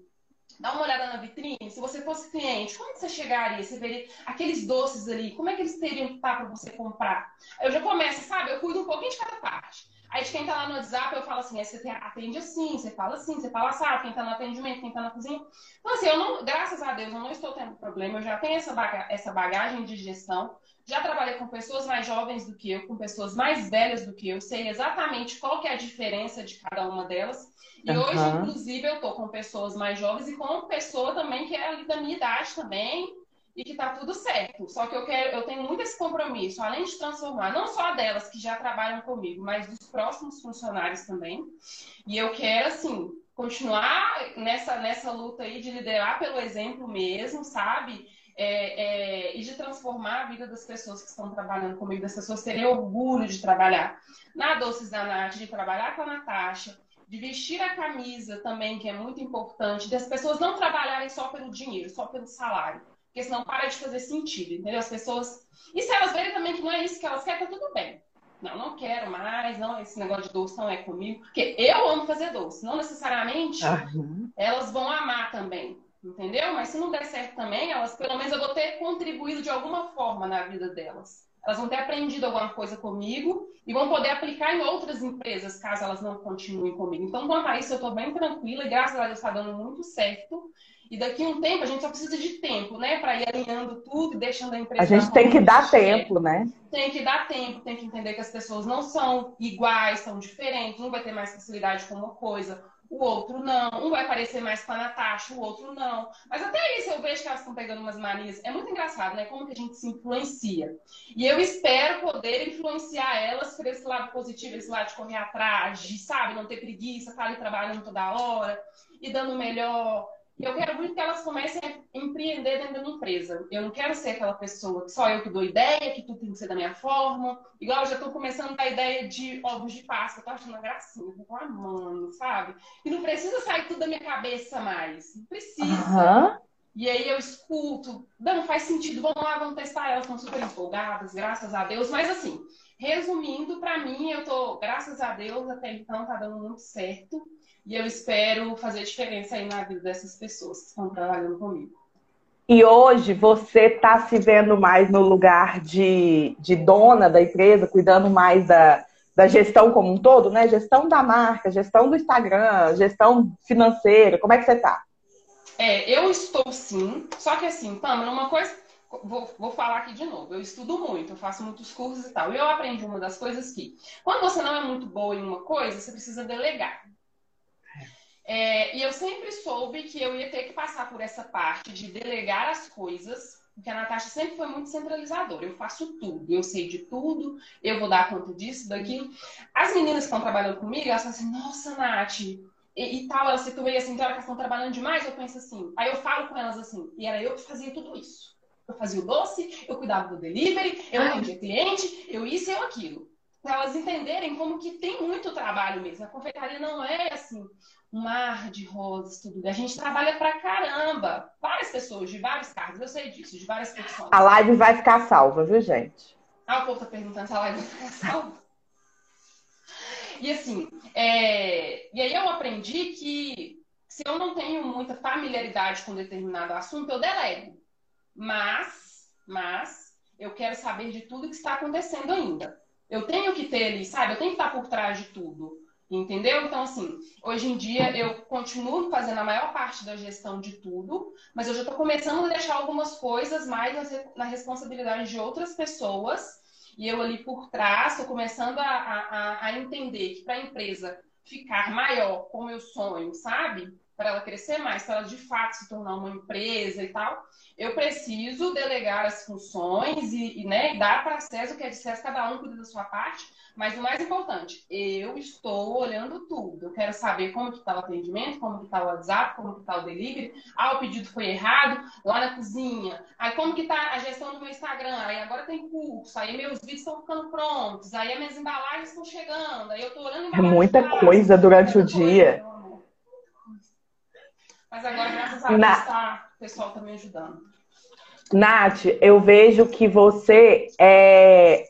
dá uma olhada na vitrine, se você fosse cliente, como você chegaria? Você veria aqueles doces ali, como é que eles teriam que estar para você comprar? Eu já começo, sabe? Eu cuido um pouquinho de cada parte. Aí de quem tá lá no WhatsApp, eu falo assim, você atende assim, você fala assim, você fala assim, quem tá no atendimento, quem tá na cozinha. Então, assim, eu não, graças a Deus, eu não estou tendo problema, eu já tenho essa, baga essa bagagem de gestão, já trabalhei com pessoas mais jovens do que eu, com pessoas mais velhas do que eu, sei exatamente qual que é a diferença de cada uma delas. E uhum. hoje, inclusive, eu tô com pessoas mais jovens e com uma pessoa também que é ali da minha idade também, e que tá tudo certo. Só que eu quero, eu tenho muito esse compromisso, além de transformar, não só delas que já trabalham comigo, mas dos próximos funcionários também. E eu quero, assim, continuar nessa, nessa luta aí de liderar pelo exemplo mesmo, sabe? É, é, e de transformar a vida das pessoas que estão trabalhando comigo, das pessoas terem orgulho de trabalhar na Doces da Nath, de trabalhar com a Natasha, de vestir a camisa também, que é muito importante, das pessoas não trabalharem só pelo dinheiro, só pelo salário porque senão para de fazer sentido, entendeu? As pessoas. E se elas verem também que não é isso que elas querem, tá tudo bem. Não, não quero mais, não, esse negócio de doce não é comigo. Porque eu amo fazer doce. Não necessariamente uhum. elas vão amar também. Entendeu? Mas se não der certo também, elas, pelo menos eu vou ter contribuído de alguma forma na vida delas. Elas vão ter aprendido alguma coisa comigo e vão poder aplicar em outras empresas, caso elas não continuem comigo. Então, quanto a isso, eu estou bem tranquila e graças a Deus está dando muito certo. E daqui a um tempo, a gente só precisa de tempo, né? Para ir alinhando tudo e deixando a empresa. A gente tem que dar tempo, né? Tem que dar tempo, tem que entender que as pessoas não são iguais, são diferentes. Um vai ter mais facilidade com uma coisa, o outro não. Um vai parecer mais com a Natasha, o outro não. Mas até isso eu vejo que elas estão pegando umas manias. É muito engraçado, né? Como que a gente se influencia. E eu espero poder influenciar elas por esse lado positivo, esse lado de correr atrás, de, sabe, não ter preguiça, estar ali trabalhando toda hora e dando o melhor eu quero muito que elas comecem a empreender dentro da minha empresa. Eu não quero ser aquela pessoa que só eu que dou ideia, que tudo tem que ser da minha forma. Igual eu já estou começando a dar ideia de ovos de Páscoa, tô achando uma gracinha, tô amando, sabe? E não precisa sair tudo da minha cabeça mais. Não precisa. Uhum. E aí eu escuto, não faz sentido, vamos lá, vamos testar. Elas estão super empolgadas, graças a Deus. Mas assim, resumindo, para mim, eu tô, graças a Deus, até então tá dando muito certo. E eu espero fazer diferença aí na vida dessas pessoas que estão trabalhando comigo. E hoje você está se vendo mais no lugar de, de dona da empresa, cuidando mais da, da gestão como um todo, né? Gestão da marca, gestão do Instagram, gestão financeira. Como é que você está? É, eu estou sim. Só que assim, Pamela, uma coisa. Vou, vou falar aqui de novo. Eu estudo muito, eu faço muitos cursos e tal. E eu aprendi uma das coisas que, quando você não é muito boa em uma coisa, você precisa delegar. É, e eu sempre soube que eu ia ter que passar por essa parte de delegar as coisas, porque a Natasha sempre foi muito centralizadora. Eu faço tudo, eu sei de tudo, eu vou dar conta disso, daquilo. As meninas que estão trabalhando comigo, elas falam assim, nossa, Nath, e, e tal, elas ficam meio assim, tem hora que elas estão trabalhando demais, eu penso assim. Aí eu falo com elas assim, e era eu que fazia tudo isso. Eu fazia o doce, eu cuidava do delivery, eu atendia cliente, eu isso e eu aquilo. Para elas entenderem como que tem muito trabalho mesmo. A confeitaria não é assim, um mar de rosas, tudo. A gente trabalha pra caramba. Várias pessoas, de vários cargos, eu sei disso, de várias pessoas. A live vai ficar salva, viu, gente? Ah, o povo tá perguntando se a live vai ficar salva. E assim, é... e aí eu aprendi que se eu não tenho muita familiaridade com determinado assunto, eu delego. Mas, mas, eu quero saber de tudo que está acontecendo ainda. Eu tenho que ter ali, sabe? Eu tenho que estar por trás de tudo. Entendeu? Então, assim, hoje em dia eu continuo fazendo a maior parte da gestão de tudo, mas eu já estou começando a deixar algumas coisas mais na responsabilidade de outras pessoas. E eu ali por trás estou começando a, a, a entender que para a empresa ficar maior, como eu sonho, sabe? Para ela crescer mais, para ela de fato se tornar uma empresa e tal, eu preciso delegar as funções e, e né, dar para César o que é de César, cada um cuida da sua parte, mas o mais importante, eu estou olhando tudo. Eu quero saber como que está o atendimento, como que está o WhatsApp, como que está o delivery. Ah, o pedido foi errado lá na cozinha. Aí como que está a gestão do meu Instagram? Aí agora tem curso. Aí meus vídeos estão ficando prontos. Aí as minhas embalagens estão chegando. Aí eu estou olhando É muita coisa durante o dia. Mas agora, graças a Deus, na... tá, o pessoal está me ajudando. Nath, eu vejo que você é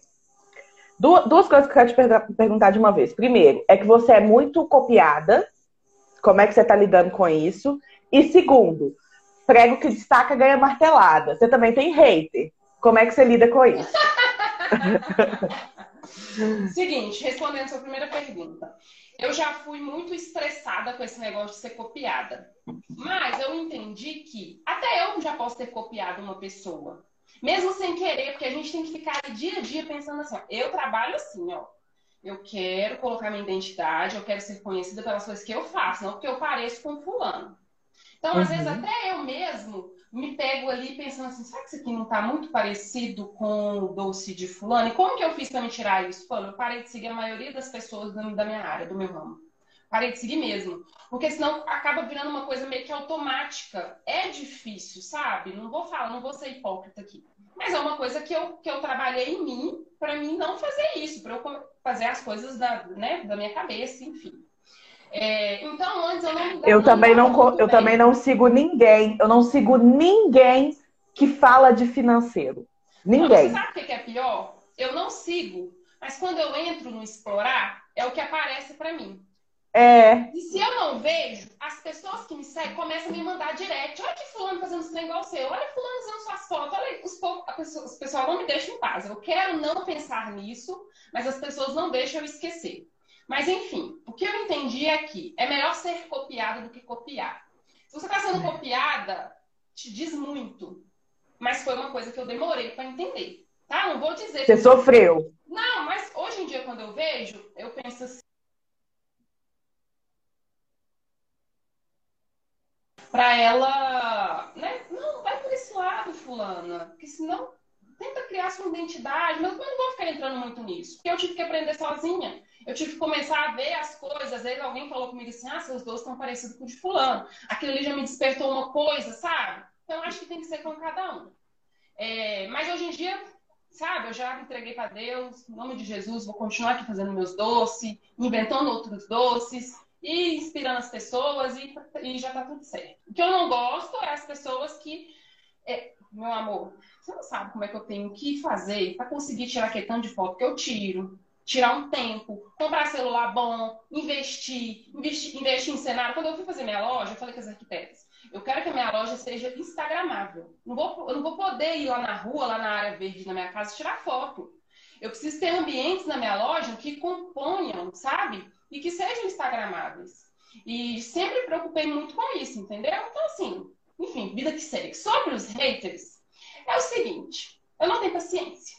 Duas coisas que eu quero te perguntar de uma vez. Primeiro, é que você é muito copiada. Como é que você está lidando com isso? E segundo, prego que destaca ganha martelada. Você também tem hater. Como é que você lida com isso? *laughs* Seguinte, respondendo a sua primeira pergunta. Eu já fui muito estressada com esse negócio de ser copiada. Mas eu entendi que até eu já posso ter copiado uma pessoa. Mesmo sem querer, porque a gente tem que ficar dia a dia pensando assim, ó, eu trabalho assim, ó. Eu quero colocar minha identidade, eu quero ser conhecida pelas coisas que eu faço, não porque eu pareço com fulano. Então, uhum. às vezes, uhum. até eu mesmo me pego ali pensando assim, será que isso aqui não está muito parecido com o doce de fulano? E como que eu fiz para me tirar isso? Pô, eu parei de seguir a maioria das pessoas da minha área, do meu ramo. Parei de seguir mesmo. Porque senão acaba virando uma coisa meio que automática. É difícil, sabe? Não vou falar, não vou ser hipócrita aqui. Mas é uma coisa que eu, que eu trabalhei em mim para mim não fazer isso, para eu fazer as coisas da, né, da minha cabeça, enfim. É, então, antes eu não. Eu também não, eu também não sigo ninguém. Eu não sigo ninguém que fala de financeiro. Ninguém. Não, sabe o que é pior? Eu não sigo, mas quando eu entro no explorar, é o que aparece para mim. É. E se eu não vejo, as pessoas que me seguem começam a me mandar direct. Olha que fulano fazendo esse igual seu. Olha fulano usando suas fotos. Olha, os, pessoa, os pessoal não me deixa em paz. Eu quero não pensar nisso, mas as pessoas não deixam eu esquecer. Mas, enfim, o que eu entendi é que é melhor ser copiada do que copiar. Se você está sendo copiada, te diz muito. Mas foi uma coisa que eu demorei para entender. Tá? Não vou dizer. Você que... sofreu. Não, mas hoje em dia, quando eu vejo, eu penso assim. Para ela, né? Não, vai por esse lado, fulana. Porque senão tenta criar sua identidade, mas eu não vou ficar entrando muito nisso, porque eu tive que aprender sozinha. Eu tive que começar a ver as coisas. Às vezes alguém falou comigo assim: ah, seus doces estão parecidos com o de Fulano. Aquilo ali já me despertou uma coisa, sabe? Então acho que tem que ser com cada um. É, mas hoje em dia, sabe, eu já entreguei para Deus, em nome de Jesus, vou continuar aqui fazendo meus doces, inventando outros doces e inspirando as pessoas e, e já tá tudo certo. O que eu não gosto é as pessoas que. É, meu amor, você não sabe como é que eu tenho que fazer para conseguir tirar aquele tanto de foto que eu tiro tirar um tempo, comprar celular bom, investir, investir, investir em cenário. Quando eu fui fazer minha loja, eu falei com as arquitetas, eu quero que a minha loja seja instagramável. Não vou, eu não vou poder ir lá na rua, lá na área verde da minha casa, tirar foto. Eu preciso ter ambientes na minha loja que componham, sabe? E que sejam instagramáveis. E sempre preocupei muito com isso, entendeu? Então, assim, enfim, vida que segue. Sobre os haters, é o seguinte, eu não tenho paciência.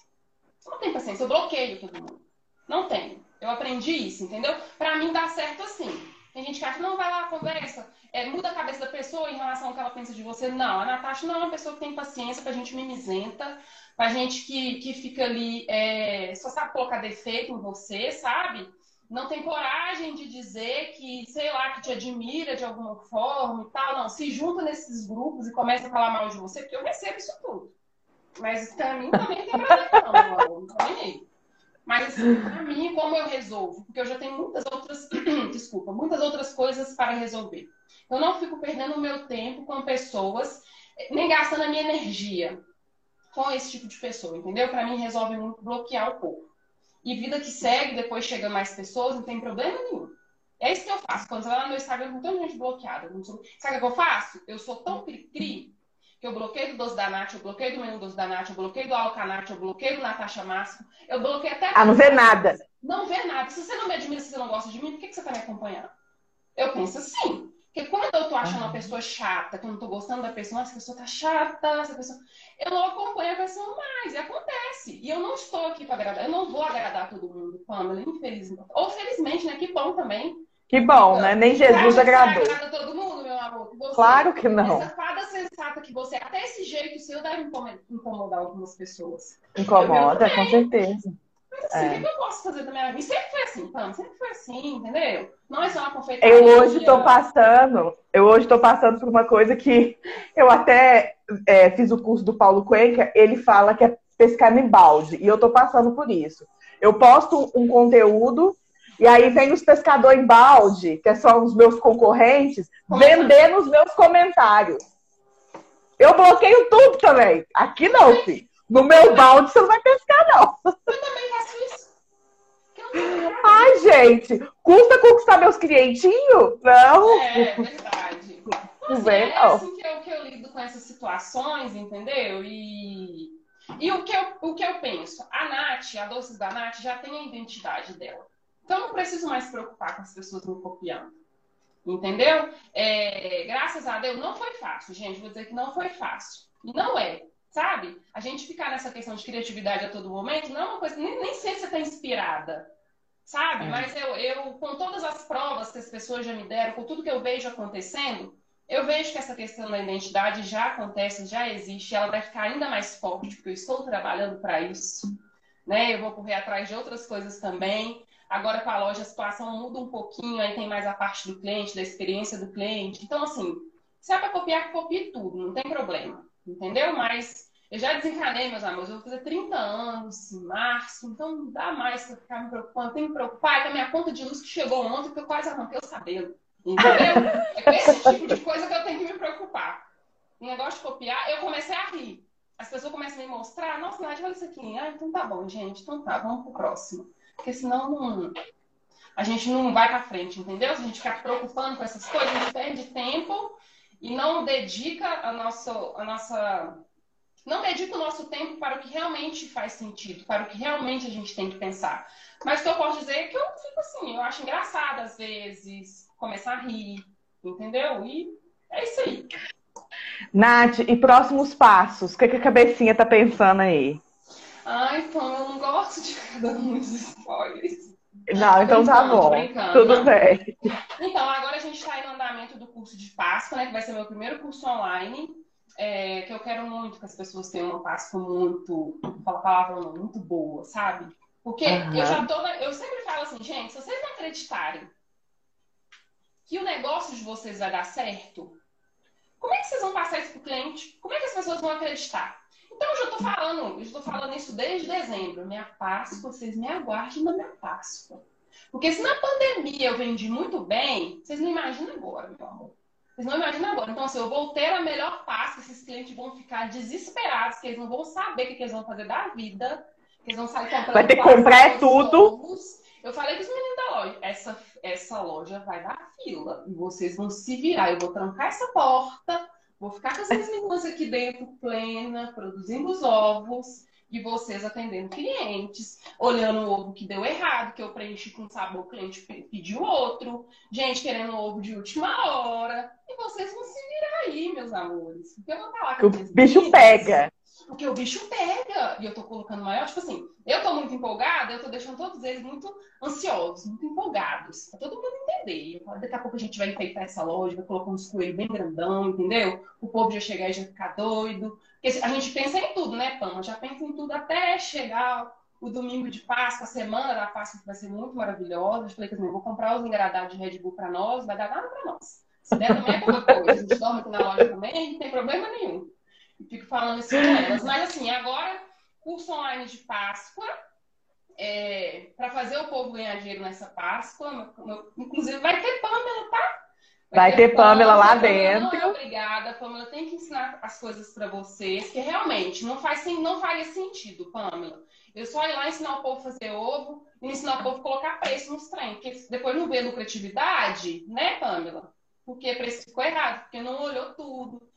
Eu não tenho paciência, eu bloqueio todo mundo. Não tenho. Eu aprendi isso, entendeu? Para mim dá certo assim. Tem gente que acha, não, vai lá, conversa, é, muda a cabeça da pessoa em relação ao que ela pensa de você. Não, a Natasha não é uma pessoa que tem paciência pra gente mimizenta, pra gente que, que fica ali, é, só sabe colocar defeito em você, sabe? Não tem coragem de dizer que, sei lá, que te admira de alguma forma e tal. Não, se junta nesses grupos e começa a falar mal de você, porque eu recebo isso tudo. Mas pra mim também tem problema, não. Não mas, assim, para mim, como eu resolvo? Porque eu já tenho muitas outras, *clears throat* desculpa, muitas outras coisas para resolver. Eu não fico perdendo o meu tempo com pessoas, nem gastando a minha energia com esse tipo de pessoa, entendeu? Para mim, resolve muito bloquear o corpo. E vida que segue, depois chega mais pessoas, não tem problema nenhum. É isso que eu faço. Quando você vai lá no meu Instagram, com tanta gente bloqueada. Sabe o que eu faço? Eu sou tão cri-cri que eu bloqueio do doce da Nath, eu bloqueio do menu doce da Nath, eu bloqueio do Alcanate, eu bloqueio do Natasha Máximo, eu bloqueio até... Ah, não vê nada. Não vê nada. Se você não me admira, se você não gosta de mim, por que, que você tá me acompanhando? Eu penso assim. Porque quando eu tô achando uma pessoa chata, que eu não tô gostando da pessoa, essa pessoa tá chata, essa pessoa... Eu não acompanho a pessoa mais, e acontece. E eu não estou aqui para agradar, eu não vou agradar todo mundo, Pamela, infelizmente. Ou felizmente, né? Que bom também. Que bom, né? Nem Jesus agradou. Você agrada todo mundo, meu amor? Você, claro que não. Essa fada sensata que você... Até esse jeito seu deve incomodar algumas pessoas. Incomoda, com certeza. Mas assim, é. o que eu posso fazer da minha vida? Sempre foi assim, Pam, sempre foi assim, entendeu? Não é só uma confeitaria. Eu hoje estou passando, eu hoje estou passando por uma coisa que eu até é, fiz o curso do Paulo Cuenca, ele fala que é pescar em balde, e eu estou passando por isso. Eu posto um conteúdo e aí vem os pescadores em balde, que são os meus concorrentes, vendendo os meus comentários. Eu bloqueio tudo também. Aqui não, filho. No meu balde você não vai pescar, não. Eu também faço isso. Ai, gente, custa conquistar meus clientinhos? Não. É, verdade. Então, assim, é assim que eu, que eu lido com essas situações, entendeu? E, e o, que eu, o que eu penso? A Nath, a Doces da Nath, já tem a identidade dela. Então, não preciso mais se preocupar com as pessoas me copiando. Entendeu? É, graças a Deus, não foi fácil, gente. Vou dizer que não foi fácil. E não é, sabe? A gente ficar nessa questão de criatividade a todo momento não é uma coisa. Nem, nem sei se você está inspirada, sabe? É. Mas eu, eu, com todas as provas que as pessoas já me deram, com tudo que eu vejo acontecendo, Eu vejo que essa questão da identidade já acontece, já existe, ela vai ficar ainda mais forte, porque eu estou trabalhando para isso. Né? Eu vou correr atrás de outras coisas também. Agora com a loja a situação muda um pouquinho, aí tem mais a parte do cliente, da experiência do cliente. Então, assim, se é para copiar, copie tudo, não tem problema. Entendeu? Mas eu já desencanei, meus amores. Eu vou fazer 30 anos em março, então não dá mais para ficar me preocupando. Tenho que me preocupar com a minha conta de luz que chegou ontem, que eu quase arranquei o cabelo. Entendeu? É com esse tipo de coisa que eu tenho que me preocupar. O negócio de copiar, eu comecei a rir. As pessoas começam a me mostrar, nossa, Nath, olha isso aqui. Ah, então tá bom, gente. Então tá, vamos pro próximo. Porque senão não, a gente não vai para frente, entendeu? Se a gente ficar preocupando com essas coisas, a gente perde tempo e não dedica a nossa, a nossa não dedica o nosso tempo para o que realmente faz sentido, para o que realmente a gente tem que pensar. Mas o que eu posso dizer é que eu fico assim, eu acho engraçado às vezes, começar a rir, entendeu? E é isso aí. Nath, e próximos passos? O que, que a cabecinha tá pensando aí? Ah, então eu não gosto de ficar dando muitos spoilers. Não, então tá bom. Tudo bem. Então, agora a gente está em andamento do curso de Páscoa, né? Que vai ser meu primeiro curso online. É, que eu quero muito que as pessoas tenham uma Páscoa muito, fala palavra muito boa, sabe? Porque uhum. eu já tô. Eu sempre falo assim, gente, se vocês não acreditarem que o negócio de vocês vai dar certo, como é que vocês vão passar isso pro cliente? Como é que as pessoas vão acreditar? Então, eu já estou falando, eu estou falando isso desde dezembro. Minha Páscoa, vocês me aguardem na minha Páscoa. Porque se na pandemia eu vendi muito bem, vocês não imaginam agora, meu amor. Vocês não imaginam agora. Então, assim, eu vou ter a melhor Páscoa, esses clientes vão ficar desesperados, que eles não vão saber o que, eles vão fazer da vida, que eles vão sair comprando. Vai ter que comprar tudo. Eu falei com os meninos da loja, essa, essa loja vai dar fila. E vocês vão se virar. Eu vou trancar essa porta Vou ficar com essas meninas aqui dentro, plena, produzindo os ovos, e vocês atendendo clientes, olhando o ovo que deu errado, que eu preenchi com sabor, o cliente pediu outro, gente querendo ovo de última hora, e vocês vão se virar aí, meus amores. Porque eu vou falar com O bicho pega. Porque o bicho pega. E eu tô colocando maior, tipo assim, eu tô muito empolgada, eu tô deixando todos eles muito ansiosos, muito empolgados. Pra todo mundo entender. Daqui a pouco a gente vai enfeitar essa loja, vai colocar uns coelhos bem grandão, entendeu? O povo já chegar e já ficar doido. Porque a gente pensa em tudo, né, Pama? Já pensa em tudo até chegar o domingo de Páscoa, a semana da Páscoa, que vai ser muito maravilhosa. Eu falei assim, vou comprar os engradados de Red Bull para nós, vai dar nada para nós. Se der também é pouca coisa. A gente dorme aqui na loja também, não tem problema nenhum fico falando isso com elas. Mas assim, agora, curso online de Páscoa, é, para fazer o povo ganhar dinheiro nessa Páscoa. Inclusive, vai ter Pamela, tá? Vai, vai ter, ter Pamela, Pamela lá dentro. Não, obrigada, Pamela. Tem que ensinar as coisas para vocês, que realmente não faz, não faria sentido, Pamela. Eu só ir lá ensinar o povo a fazer ovo e ensinar o povo a colocar preço nos trem, porque depois não vê lucratividade, né, Pamela? Porque preço ficou errado, porque não olhou tudo.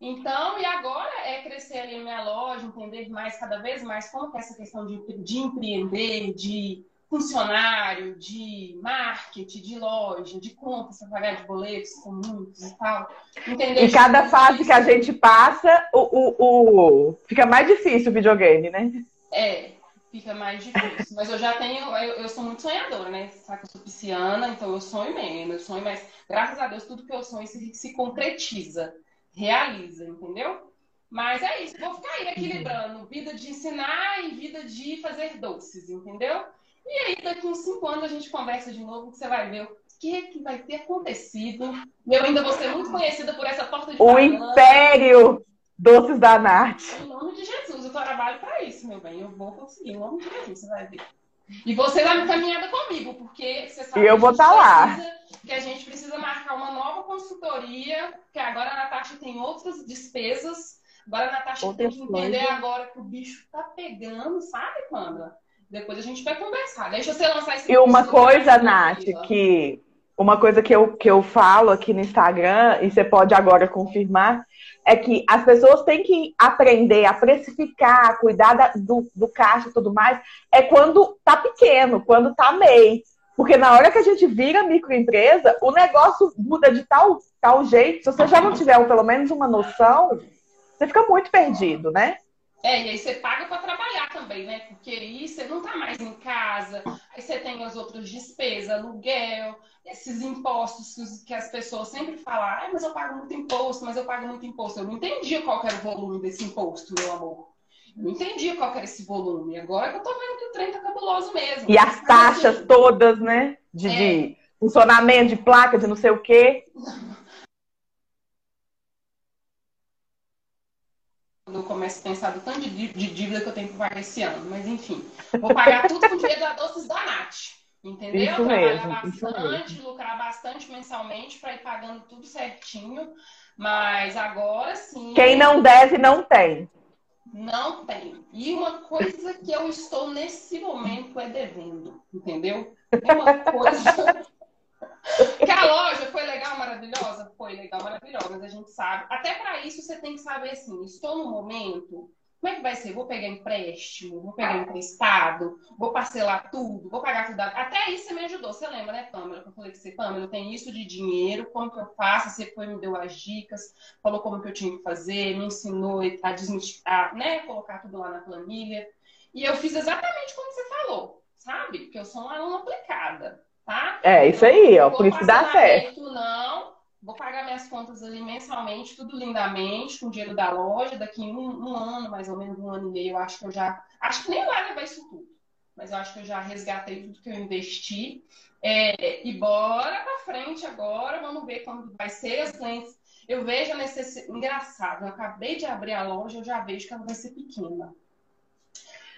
Então, e agora é crescer ali a minha loja, entender mais, cada vez mais, como é essa questão de, de empreender, de funcionário, de marketing, de loja, de contas para pagar de boletos, com muitos e tal. Entender e cada fase que a gente passa, o, o, o, fica mais difícil o videogame, né? É, fica mais difícil. Mas eu já tenho, eu, eu sou muito sonhadora, né? Sabe que eu sou pisciana, então eu sonho mesmo, eu sonho, mas graças a Deus tudo que eu sonho se, se concretiza realiza, entendeu? Mas é isso, vou ficar aí equilibrando vida de ensinar e vida de fazer doces, entendeu? E aí, daqui uns cinco anos a gente conversa de novo, que você vai ver o que, que vai ter acontecido. Eu ainda vou ser muito conhecida por essa porta de O império doces da Nath. Em nome de Jesus, eu trabalho para isso, meu bem. Eu vou conseguir, em nome de Jesus, você vai ver. E você vai caminhada comigo, porque você sabe e eu vou estar tá lá. que a gente precisa marcar uma nova consultoria, que agora a Natasha tem outras despesas. Agora a Natasha Outra tem que entender coisa. agora que o bicho tá pegando, sabe, Panda? Depois a gente vai conversar. Deixa você lançar esse E uma coisa, Nath, que uma coisa que eu, que eu falo aqui no Instagram, e você pode agora confirmar, é que as pessoas têm que aprender a precificar, cuidar da, do, do caixa e tudo mais, é quando tá pequeno, quando tá MEI. Porque na hora que a gente vira microempresa, o negócio muda de tal, tal jeito, se você já não tiver pelo menos uma noção, você fica muito perdido, né? É, e aí você paga para trabalhar também, né? Porque aí você não tá mais em casa, aí você tem as outras despesas, aluguel, esses impostos que as pessoas sempre falam, ah, mas eu pago muito imposto, mas eu pago muito imposto. Eu não entendi qual era o volume desse imposto, meu amor. Eu não entendi qual era esse volume. Agora que eu tô vendo que o trem tá cabuloso mesmo. E as taxas todas, né? De, é. de funcionamento de placa, de não sei o quê. *laughs* Quando eu começo a pensar do tanto de, dívida que eu tenho que pagar esse ano. Mas enfim, vou pagar tudo com o dinheiro da Doces da Nath. Entendeu? Isso Trabalhar mesmo, bastante, lucrar bastante mensalmente para ir pagando tudo certinho. Mas agora sim. Quem não deve, não tem. Não tem. E uma coisa que eu estou nesse momento é devendo, entendeu? É uma coisa que a loja foi legal, maravilhosa? Foi legal, maravilhosa, mas a gente sabe. Até para isso você tem que saber assim, estou no momento, como é que vai ser? Vou pegar empréstimo, vou pegar emprestado, vou parcelar tudo, vou pagar tudo. Até isso você me ajudou. Você lembra, né, Pamela? Eu falei que você, Pamela, eu tenho isso de dinheiro, como que eu faço? Você foi, me deu as dicas, falou como que eu tinha que fazer, me ensinou a desmistificar, né? Colocar tudo lá na planilha. E eu fiz exatamente como você falou, sabe? Porque eu sou uma aluna aplicada tá? É, isso aí, ó, por isso que dá certo. Não, vou pagar minhas contas ali mensalmente, tudo lindamente, com o dinheiro da loja, daqui um, um ano, mais ou menos um ano e meio, eu acho que eu já, acho que nem vai levar isso tudo, mas eu acho que eu já resgatei tudo que eu investi, é, e bora pra frente agora, vamos ver como vai ser as clientes. Eu vejo a necessidade, engraçado, eu acabei de abrir a loja, eu já vejo que ela vai ser pequena.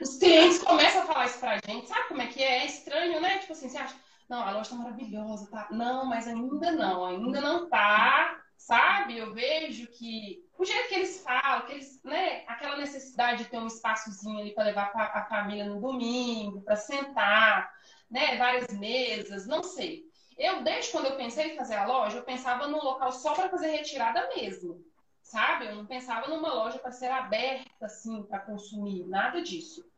Os clientes começam a falar isso pra gente, sabe como é que é? É estranho, né? Tipo assim, você acha, não, a loja tá maravilhosa, tá? Não, mas ainda não, ainda não tá, sabe? Eu vejo que o jeito que eles falam, que eles, né, aquela necessidade de ter um espaçozinho ali para levar a família no domingo, para sentar, né, várias mesas, não sei. Eu, desde quando eu pensei em fazer a loja, eu pensava num local só para fazer retirada mesmo, sabe? Eu não pensava numa loja para ser aberta, assim, para consumir, nada disso.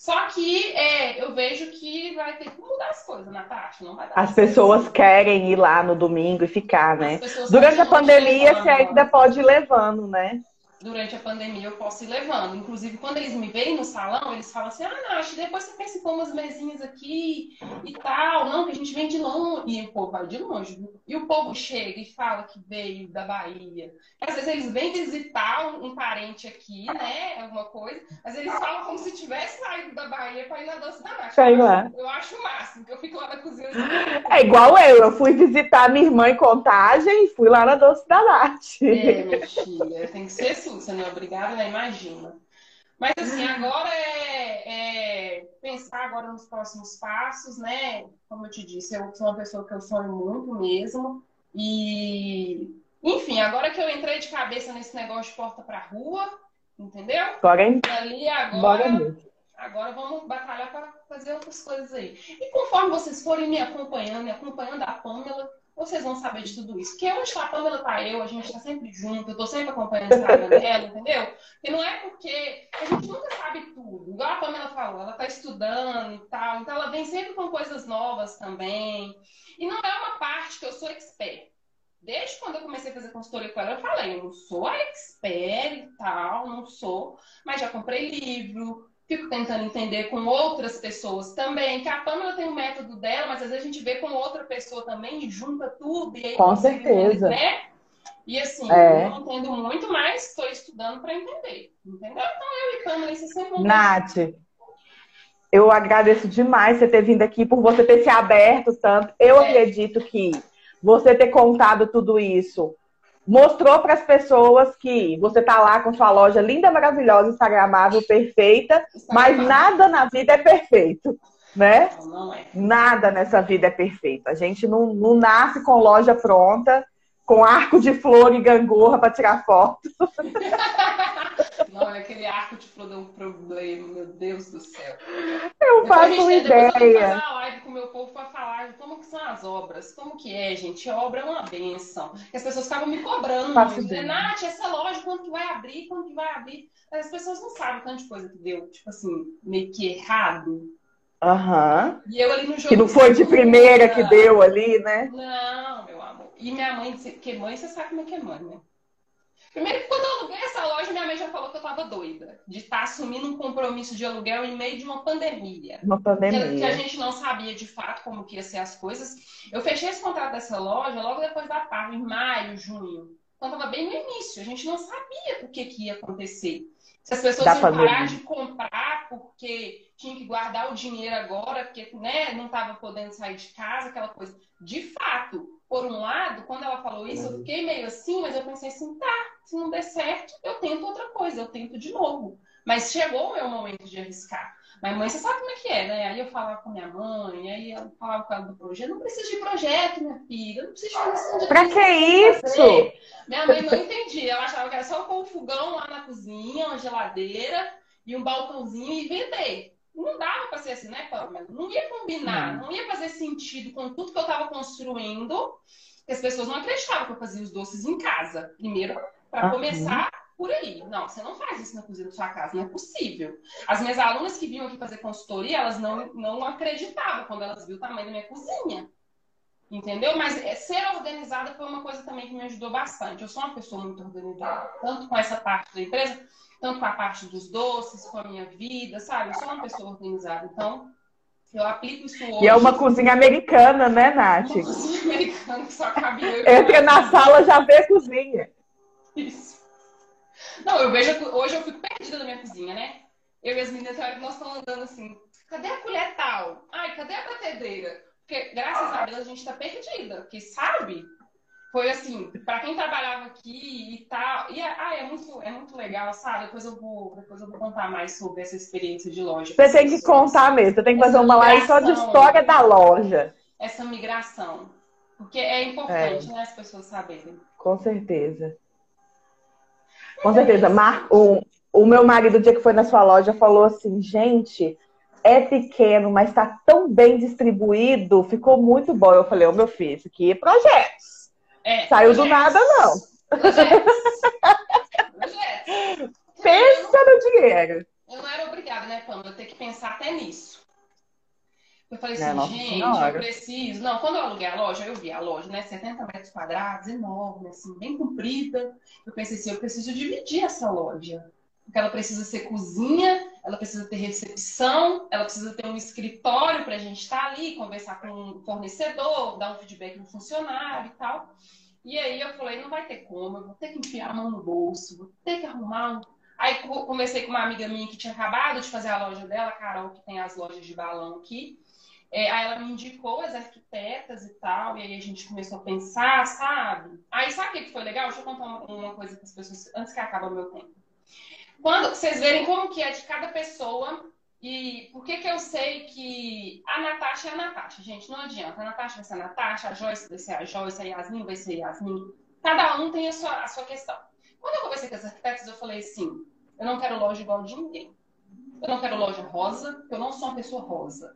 Só que é, eu vejo que vai ter que mudar as coisas, Natasha. Não vai dar as pessoas querem ir lá no domingo e ficar, né? Durante a pandemia, você ainda pode ir levando, né? Durante a pandemia eu posso ir levando. Inclusive, quando eles me veem no salão, eles falam assim: ah, Nath, depois você pensa em pôr umas mesinhas aqui e tal. Não, que a gente vem de longe. E o povo vai de longe. E o povo chega e fala que veio da Bahia. Às vezes eles vêm visitar um, parente aqui, né? Alguma coisa. Mas eles falam como se tivesse saído da Bahia para ir na dança da Nath. Sei lá. Eu acho o máximo, que eu fico lá na cozinha. É igual eu. Eu fui visitar minha irmã em Contagem e fui lá na doce da Nath. É, minha filha. Tem que ser assim assim, você não é obrigada, né? Imagina. Mas assim, agora é, é, pensar agora nos próximos passos, né? Como eu te disse, eu sou uma pessoa que eu sonho muito mesmo. E, enfim, agora que eu entrei de cabeça nesse negócio de porta para rua, entendeu? Agora, hein? Ali agora, agora vamos batalhar para fazer outras coisas aí. E conforme vocês forem me acompanhando, me acompanhando a Pamela, vocês vão saber de tudo isso. Porque onde está a Pamela, tá eu, a gente está sempre junto, eu estou sempre acompanhando o Instagram *laughs* dela, entendeu? E não é porque a gente nunca sabe tudo. Igual a Pamela falou, ela está estudando e tal, então ela vem sempre com coisas novas também. E não é uma parte que eu sou expert. Desde quando eu comecei a fazer consultoria com ela, eu falei, eu não sou expert e tal, não sou, mas já comprei livro, fico tentando entender com outras pessoas também, que a Pamela tem o um método dela, mas às vezes a gente vê com outra pessoa também e junta tudo. E aí com certeza. Né? E assim, é. eu não entendo muito, mas estou estudando para entender. Entendeu? Então eu e Pamela, isso é sempre Nath, eu agradeço demais você ter vindo aqui, por você ter se aberto tanto. Eu é. acredito que você ter contado tudo isso mostrou para as pessoas que você tá lá com sua loja linda, maravilhosa, instagramável, perfeita, mas nada na vida é perfeito, né? Não, é. Nada nessa vida é perfeito. A gente não, não nasce com loja pronta, com arco de flor e gangorra para tirar foto. *laughs* Não, aquele arco de flor deu um problema, meu Deus do céu. Eu faço uma ideia. Eu vou fazer uma live com o meu povo para falar de como que são as obras, como que é, gente. A obra é uma benção. As pessoas estavam me cobrando. Nath, essa loja, quando que vai abrir? Quando que vai abrir? As pessoas não sabem tanta coisa que deu, tipo assim, meio que errado. Aham. Uhum. E eu ali no jogo. Que não foi de primeira que deu ali, né? Não, meu amor. E minha mãe, porque mãe, você sabe como é que é mãe, né? Primeiro, quando eu aluguei essa loja, minha mãe já falou que eu estava doida de estar tá assumindo um compromisso de aluguel em meio de uma pandemia. Uma pandemia. Que, que, a gente não sabia de fato como que ia ser as coisas. Eu fechei esse contrato dessa loja logo depois da Parma, em maio, junho. Então estava bem no início. A gente não sabia o que, que ia acontecer. Se as pessoas da iam parar de comprar porque tinha que guardar o dinheiro agora, porque né, não estava podendo sair de casa, aquela coisa. De fato, por um lado, quando ela falou isso, eu fiquei meio assim, mas eu pensei assim, tá, se não der certo, eu tento outra coisa, eu tento de novo. Mas chegou o meu momento de arriscar. Mas mãe, você sabe como é que é, né? Aí eu falava com minha mãe, aí ela falava com ela do projeto. Não precisa de projeto, minha filha. Não precisa de fazer Pra que isso? Minha mãe não entendia. Ela achava que era só um fogão lá na cozinha, uma geladeira e um balcãozinho e vender. Não dava para ser assim, né, Pamela? Não ia combinar, não. não ia fazer sentido com tudo que eu estava construindo, que as pessoas não acreditavam que eu fazia os doces em casa. Primeiro, para uhum. começar por aí. Não, você não faz isso na cozinha da sua casa, não é possível. As minhas alunas que vinham aqui fazer consultoria, elas não, não acreditavam quando elas viram o tamanho da minha cozinha. Entendeu? Mas é, ser organizada foi uma coisa também que me ajudou bastante. Eu sou uma pessoa muito organizada, tanto com essa parte da empresa, tanto com a parte dos doces, com a minha vida, sabe? Eu sou uma pessoa organizada, então eu aplico isso hoje. E é uma cozinha americana, né, Nath? Uma cozinha americana que só cabe eu. Entra na sala, já vê a cozinha. Isso. Não, eu vejo, hoje eu fico perdida na minha cozinha, né? Eu e as meninas, nós estamos andando assim, cadê a colher tal? Ai, cadê a batedeira? Porque, graças a Deus, a gente tá perdida, porque sabe? foi assim, para quem trabalhava aqui e tal. E ah, é muito, é muito legal, sabe? Depois eu vou, depois eu vou contar mais sobre essa experiência de loja. Você tem que contar mesmo, você tem que fazer uma live só de história da loja. Essa migração. Porque é importante, é. né, as pessoas saberem. Com certeza. Com certeza. Mar... O, o meu marido, o dia que foi na sua loja, falou assim, gente, é pequeno, mas está tão bem distribuído, ficou muito bom. Eu falei, ô oh, meu filho, isso aqui é projetos. É, Saiu do nada, não. *laughs* Pensa no dinheiro. Eu não era obrigada, né, Pamela? Eu ter que pensar até nisso. Eu falei assim, não, gente, eu preciso. Não, quando eu aluguei a loja, eu vi a loja, né? 70 metros quadrados, enorme, assim, bem comprida. Eu pensei assim, eu preciso dividir essa loja. Porque ela precisa ser cozinha, ela precisa ter recepção, ela precisa ter um escritório para a gente estar tá ali, conversar com um fornecedor, dar um feedback no funcionário e tal. E aí eu falei, não vai ter como, eu vou ter que enfiar a mão no bolso, vou ter que arrumar um... Aí conversei com uma amiga minha que tinha acabado de fazer a loja dela, a Carol, que tem as lojas de balão aqui. É, aí ela me indicou as arquitetas e tal, e aí a gente começou a pensar, sabe? Aí sabe o que foi legal? Deixa eu contar uma, uma coisa para as pessoas, antes que acabe o meu tempo. Quando vocês verem como que é de cada pessoa e por que que eu sei que a Natasha é a Natasha, gente, não adianta. A Natasha vai ser a Natasha, a Joyce vai ser a Joyce, a Yasmin vai ser a Yasmin. Cada um tem a sua, a sua questão. Quando eu conversei com as arquitetas, eu falei assim, eu não quero loja igual de ninguém. Eu não quero loja rosa, porque eu não sou uma pessoa rosa.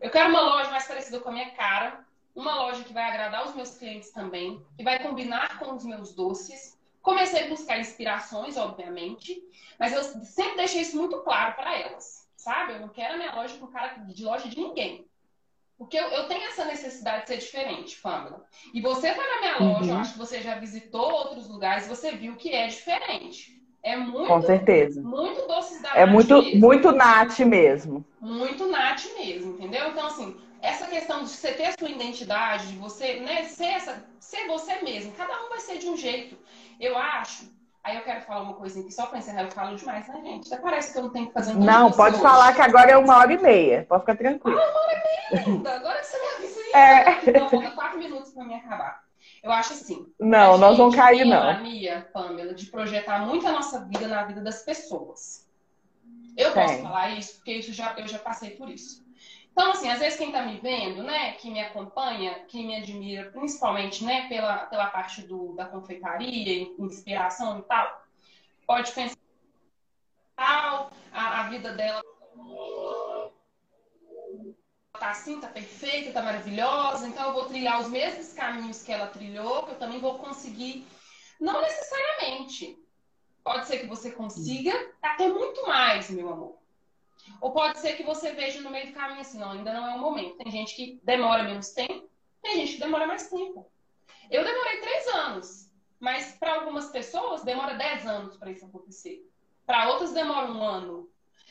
Eu quero uma loja mais parecida com a minha cara, uma loja que vai agradar os meus clientes também, que vai combinar com os meus doces, Comecei a buscar inspirações, obviamente, mas eu sempre deixei isso muito claro para elas, sabe? Eu não quero a minha loja com cara de loja de ninguém. Porque eu, eu, tenho essa necessidade de ser diferente, Pamela. E você foi na minha loja, uhum. eu acho que você já visitou outros lugares, você viu que é diferente. É muito. Com certeza. Muito doces da É muito, mesmo. muito nat mesmo. Muito nat mesmo, entendeu? Então, assim, essa questão de você ter a sua identidade, de você né, ser, essa, ser você mesmo, cada um vai ser de um jeito. Eu acho. Aí eu quero falar uma coisinha aqui, só para encerrar, eu falo demais, né, gente? Até parece que eu não tenho que fazer um Não, pode hoje. falar que agora é uma hora e meia. Pode ficar tranquilo. Ah, uma hora e meia, linda. Agora que você me avisa aí. É. Não, falta quatro minutos para me acabar. Eu acho assim. Não, nós vamos cair, não. a mania, Pamela, de projetar muito a nossa vida na vida das pessoas. Eu posso falar isso, porque isso já, eu já passei por isso. Então, assim, às vezes quem está me vendo, né, que me acompanha, que me admira, principalmente, né, pela, pela parte do, da confeitaria, inspiração e tal, pode pensar tal, a, a vida dela tá assim, tá perfeita, tá maravilhosa, então eu vou trilhar os mesmos caminhos que ela trilhou, que eu também vou conseguir. Não necessariamente. Pode ser que você consiga até muito mais, meu amor. Ou pode ser que você veja no meio do caminho assim, não, ainda não é o momento. Tem gente que demora menos tempo, tem gente que demora mais tempo. Eu demorei três anos Mas para algumas pessoas demora 10 anos para isso acontecer. Para outras demora um ano.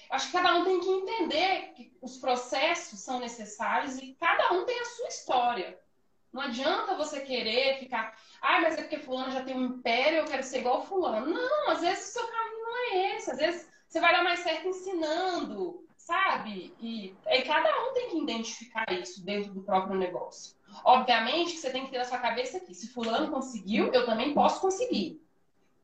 Acho que cada um tem que entender que os processos são necessários e cada um tem a sua história. Não adianta você querer ficar, ah, mas é porque fulano já tem um império, eu quero ser igual fulano. Não, às vezes o seu caminho não é esse. Às vezes você vai dar mais certo ensinando, sabe? E, e cada um tem que identificar isso dentro do próprio negócio. Obviamente que você tem que ter na sua cabeça aqui, se fulano conseguiu, eu também posso conseguir.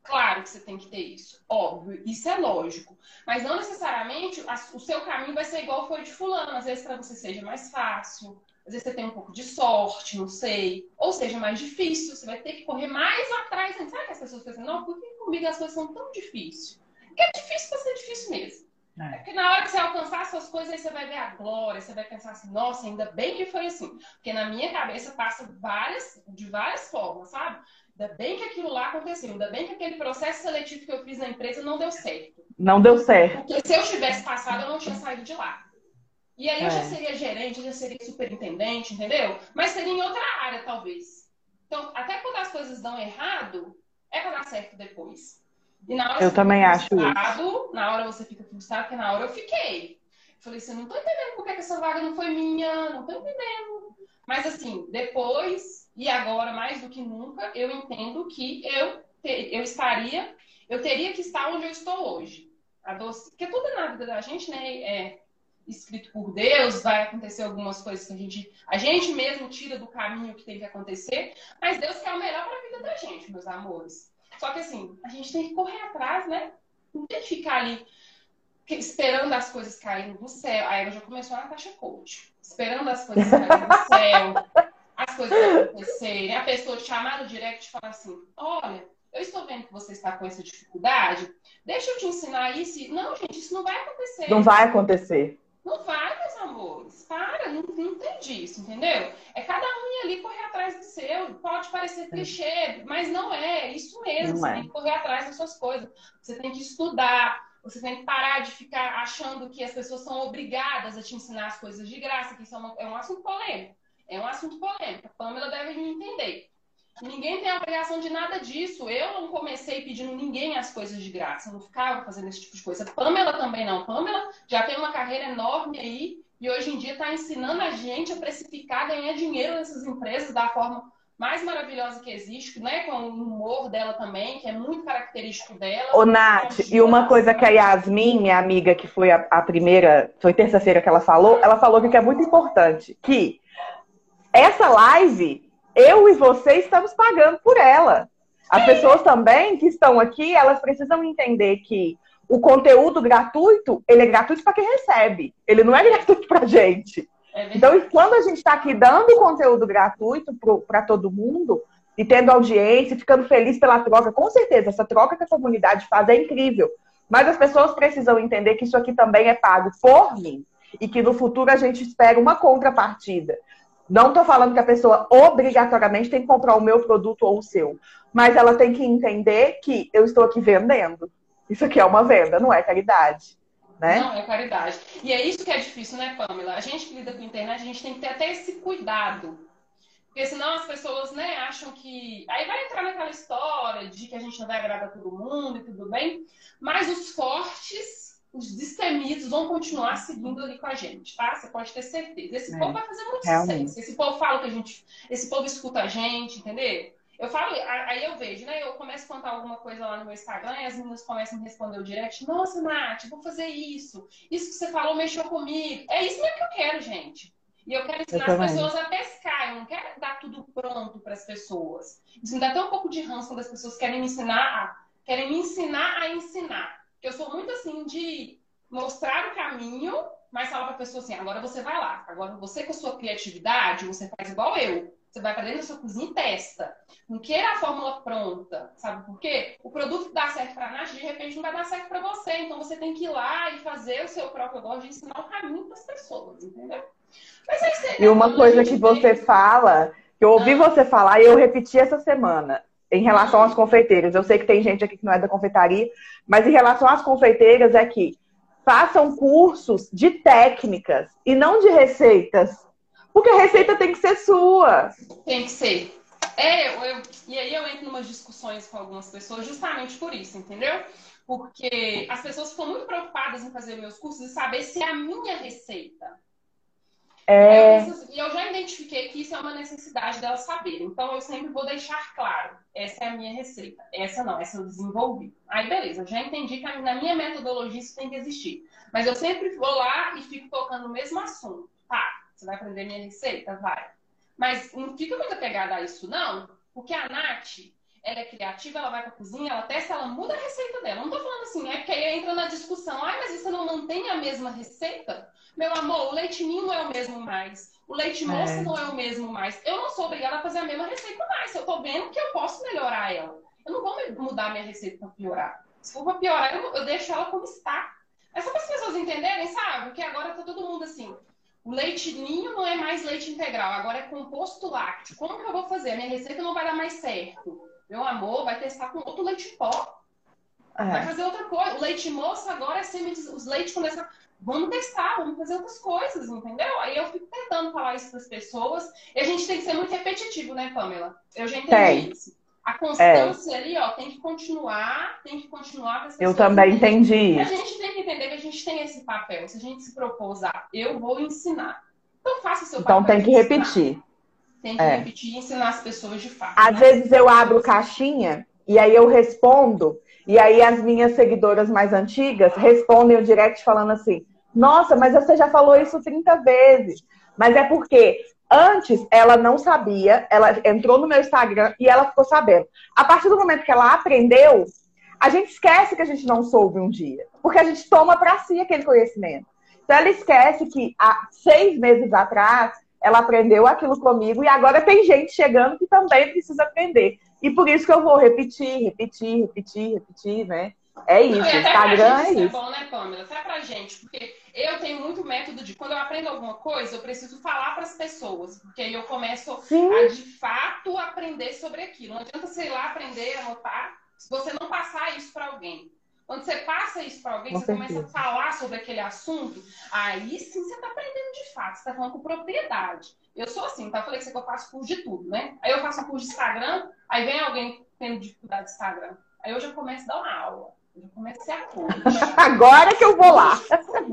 Claro que você tem que ter isso, óbvio, isso é lógico. Mas não necessariamente o seu caminho vai ser igual foi de fulano. Às vezes para você seja mais fácil, às vezes você tem um pouco de sorte, não sei. Ou seja, mais difícil, você vai ter que correr mais atrás. Sabe que as pessoas pensam, não, por que comigo as coisas são tão difíceis? Porque é difícil para ser difícil mesmo. É. é. Porque na hora que você alcançar essas coisas, aí você vai ver a glória, você vai pensar assim, nossa, ainda bem que foi assim. Porque na minha cabeça passa várias, de várias formas, sabe? Ainda bem que aquilo lá aconteceu, ainda bem que aquele processo seletivo que eu fiz na empresa não deu certo. Não deu certo. Porque se eu tivesse passado, eu não tinha saído de lá. E aí eu já é. seria gerente, eu já seria superintendente, entendeu? Mas seria em outra área, talvez. Então, até quando as coisas dão errado, é para dar certo depois. E na hora eu também acho isso. Na hora você fica frustrado, porque na hora eu fiquei. Falei assim, não tô entendendo por que essa vaga não foi minha, não tô entendendo. Mas assim, depois e agora, mais do que nunca, eu entendo que eu, eu estaria, eu teria que estar onde eu estou hoje. A doce, porque tudo na vida da gente, né, é escrito por Deus, vai acontecer algumas coisas que a gente, a gente mesmo tira do caminho que tem que acontecer, mas Deus quer o melhor para a vida da gente, meus amores. Só que assim, a gente tem que correr atrás, né? Não tem que ficar ali esperando as coisas caírem do céu. Aí ela já começou a Natasha Coach. Esperando as coisas caírem do céu, as coisas acontecerem. A pessoa te chamar no direct e falar assim: olha, eu estou vendo que você está com essa dificuldade, deixa eu te ensinar isso. Não, gente, isso não vai acontecer. Não vai acontecer. Não vai, meus amores. Para, não, não tem disso, entendeu? É cada um ali correr atrás do seu. Pode parecer clichê, mas não é. é isso mesmo. Não você é. tem que correr atrás das suas coisas. Você tem que estudar. Você tem que parar de ficar achando que as pessoas são obrigadas a te ensinar as coisas de graça, que isso é, uma, é um assunto polêmico. É um assunto polêmico. A Pamela deve me entender. Ninguém tem a obrigação de nada disso. Eu não comecei pedindo ninguém as coisas de graça. Eu não ficava fazendo esse tipo de coisa. Pamela também não. Pamela já tem uma carreira enorme aí e hoje em dia está ensinando a gente a precificar, ganhar dinheiro nessas empresas da forma mais maravilhosa que existe, né? Com o humor dela também, que é muito característico dela. Ô, Nath, e uma coisa que a Yasmin, minha amiga, que foi a, a primeira, foi terça-feira que ela falou, ela falou que é muito importante, que essa live eu e você estamos pagando por ela. As pessoas também que estão aqui, elas precisam entender que o conteúdo gratuito, ele é gratuito para quem recebe. Ele não é *laughs* gratuito para gente. É então, quando a gente está aqui dando conteúdo gratuito para todo mundo e tendo audiência, ficando feliz pela troca, com certeza, essa troca que a comunidade faz é incrível. Mas as pessoas precisam entender que isso aqui também é pago por mim e que no futuro a gente espera uma contrapartida. Não estou falando que a pessoa obrigatoriamente tem que comprar o meu produto ou o seu, mas ela tem que entender que eu estou aqui vendendo. Isso aqui é uma venda, não é caridade. Né? Não, é caridade. E é isso que é difícil, né, Pamela? A gente que lida com a internet, a gente tem que ter até esse cuidado. Porque senão as pessoas, né, acham que. Aí vai entrar naquela história de que a gente não vai agradar todo mundo e tudo bem. Mas os fortes os destemidos vão continuar seguindo ali com a gente, tá? Você pode ter certeza. Esse é, povo vai fazer muito realmente. sucesso. Esse povo fala que a gente. Esse povo escuta a gente, entendeu? Eu falo, aí eu vejo, né? Eu começo a contar alguma coisa lá no meu Instagram e as meninas começam a me responder o direct. Nossa, Nath, vou fazer isso. Isso que você falou mexeu comigo. É isso mesmo que eu quero, gente. E eu quero ensinar eu as pessoas a pescar. Eu não quero dar tudo pronto para as pessoas. Isso me dá até um pouco de ranço quando as pessoas querem me ensinar a, querem me ensinar a ensinar. Eu sou muito assim de mostrar o caminho, mas falar para a pessoa assim: agora você vai lá. Agora você com a sua criatividade, você faz igual eu. Você vai para dentro da sua cozinha e testa. Não queira a fórmula pronta. Sabe por quê? O produto que dá certo para a Nath, de repente não vai dar certo para você. Então você tem que ir lá e fazer o seu próprio. Eu gosto de ensinar o caminho para as pessoas, entendeu? Mas aí, e uma coisa que você fala, que eu ouvi ah. você falar e eu repeti essa semana em relação às confeiteiras. Eu sei que tem gente aqui que não é da confeitaria, mas em relação às confeiteiras é que façam cursos de técnicas e não de receitas. Porque a receita tem que ser sua. Tem que ser. É, eu, eu, e aí eu entro em umas discussões com algumas pessoas justamente por isso, entendeu? Porque as pessoas ficam muito preocupadas em fazer meus cursos e saber se é a minha receita. É... E eu já identifiquei que isso é uma necessidade delas saberem. Então, eu sempre vou deixar claro: essa é a minha receita. Essa não, essa eu desenvolvi. Aí, beleza, eu já entendi que na minha metodologia isso tem que existir. Mas eu sempre vou lá e fico tocando no mesmo assunto. Tá, você vai aprender minha receita? Vai. Mas não fica muito apegada a isso, não, porque a Nath, ela é criativa, ela vai pra cozinha, ela testa, ela muda a receita dela. Não tô falando assim, é porque aí entra na discussão. Ai, mas você não mantém a mesma receita? Meu amor, o leite ninho não é o mesmo mais. O leite é. moça é. não é o mesmo mais. Eu não sou obrigada a fazer a mesma receita mais. Eu tô vendo que eu posso melhorar ela. Eu não vou mudar minha receita para piorar. Se for para piorar, eu, eu, deixo ela como está. É só para as pessoas entenderem, sabe? Que agora tá todo mundo assim. O leite ninho não é mais leite integral, agora é composto lácteo. Como que eu vou fazer? A minha receita não vai dar mais certo. Meu amor, vai testar com outro leite pó. É. Vai fazer outra coisa. O leite moça agora é semi... Os leites começam vamos testar, vamos fazer outras coisas, entendeu? Aí eu fico tentando falar isso para as pessoas. E a gente tem que ser muito repetitivo, né, Pamela? Eu já entendi tem. isso. A constância é. ali, ó, tem que continuar, tem que continuar. Eu também entendi. A gente tem que entender que a gente tem esse papel. Se a gente se propôs a, eu vou ensinar. Então faça o seu então, papel. Então tem que repetir. Tem que é. repetir e ensinar as pessoas de fato. Às né? vezes eu abro caixinha e aí eu respondo e aí as minhas seguidoras mais antigas respondem o direct falando assim: Nossa, mas você já falou isso 30 vezes. Mas é porque antes ela não sabia, ela entrou no meu Instagram e ela ficou sabendo. A partir do momento que ela aprendeu, a gente esquece que a gente não soube um dia, porque a gente toma para si aquele conhecimento. Então ela esquece que há seis meses atrás ela aprendeu aquilo comigo e agora tem gente chegando que também precisa aprender. E por isso que eu vou repetir, repetir, repetir, repetir, né? É isso, Não, Instagram é isso. É bom, né, Pamela? Até pra gente, porque eu tenho muito método de quando eu aprendo alguma coisa, eu preciso falar para as pessoas, porque aí eu começo Sim. a de fato aprender sobre aquilo. Não adianta ir lá aprender, anotar, se você não passar isso para alguém. Quando você passa isso para alguém, Com você certeza. começa a falar sobre aquele assunto, aí sim você está aprendendo de fato, você está falando com propriedade. Eu sou assim, tá? Eu falei que eu faço curso de tudo, né? Aí eu faço um curso de Instagram, aí vem alguém tendo dificuldade de Instagram. Aí eu já começo a dar uma aula. Eu já começo a ser a *laughs* Agora que eu vou lá.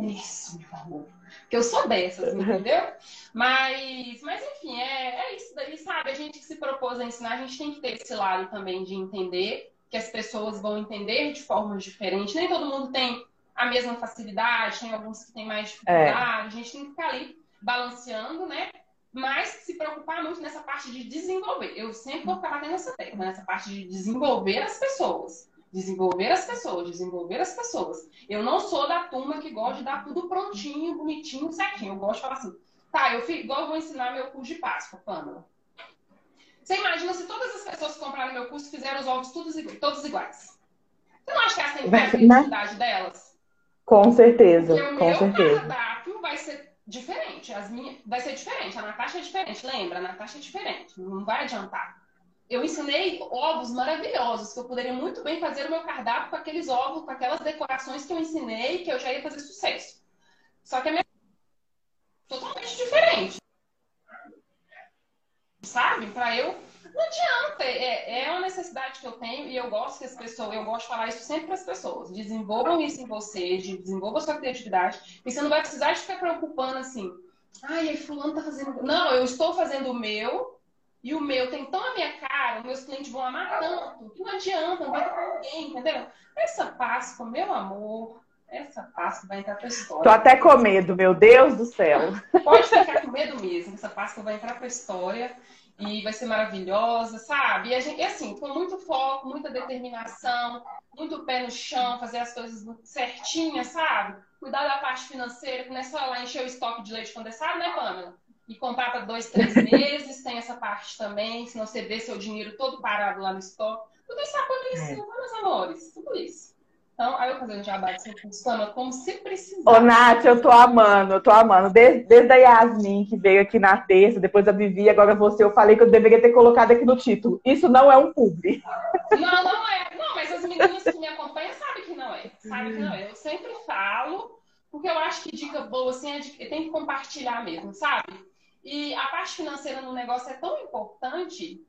Isso, por favor. Porque eu sou dessas, entendeu? Mas, mas enfim, é, é isso daí, sabe? A gente que se propôs a ensinar, a gente tem que ter esse lado também de entender que as pessoas vão entender de formas diferentes. Nem todo mundo tem a mesma facilidade, tem alguns que têm mais dificuldade. É. A gente tem que ficar ali balanceando, né? Mas se preocupar muito nessa parte de desenvolver. Eu sempre vou ficar batendo nessa tecla, nessa parte de desenvolver as pessoas. Desenvolver as pessoas, desenvolver as pessoas. Eu não sou da turma que gosta de dar tudo prontinho, bonitinho, certinho. Eu gosto de falar assim, tá, eu fico, igual eu vou ensinar meu curso de Páscoa, Pâmela. Você imagina se todas as pessoas que compraram meu curso fizeram os ovos todos, todos iguais. Você não acha que essa que a identidade delas? Com certeza, Porque o com meu certeza. cardápio vai ser diferente. As minhas, vai ser diferente. A Natasha é diferente. Lembra? A Natasha é diferente. Não vai adiantar. Eu ensinei ovos maravilhosos, que eu poderia muito bem fazer o meu cardápio com aqueles ovos, com aquelas decorações que eu ensinei, que eu já ia fazer sucesso. Só que a minha totalmente diferente sabe? Para eu. Não adianta, é, é uma necessidade que eu tenho e eu gosto que as pessoas, eu gosto de falar isso sempre para as pessoas. Desenvolvam isso em você, desenvolvam a sua criatividade, e você não vai precisar de ficar preocupando assim. Ai, fulano tá fazendo. Não, eu estou fazendo o meu, e o meu tem tão a minha cara, os meus clientes vão amar tanto, que não adianta, não vai ter ninguém, entendeu? Essa Páscoa, meu amor, essa Páscoa vai entrar pra história. Tô até com medo, meu Deus do céu. Pode ficar com medo mesmo, essa Páscoa vai entrar pra história e vai ser maravilhosa, sabe? E, a gente, assim, com muito foco, muita determinação, muito pé no chão, fazer as coisas certinhas, sabe? Cuidar da parte financeira, que não é só lá encher o estoque de leite condensado, né, Pamela? E comprar para dois, três *laughs* meses, tem essa parte também, senão você vê seu dinheiro todo parado lá no estoque. Tudo isso acontece, é. meus amores? Tudo isso. Então, aí eu fazendo jabá de funciona como se precisasse. Ô, Nath, eu tô amando, eu tô amando. Desde, desde a Yasmin, que veio aqui na terça, depois a Vivi, agora você, eu falei que eu deveria ter colocado aqui no título. Isso não é um publi. Não, não é. Não, mas as meninas que me acompanham sabem que não é. Sabem que não é. Eu sempre falo, porque eu acho que dica boa, assim, é de, tem que compartilhar mesmo, sabe? E a parte financeira no negócio é tão importante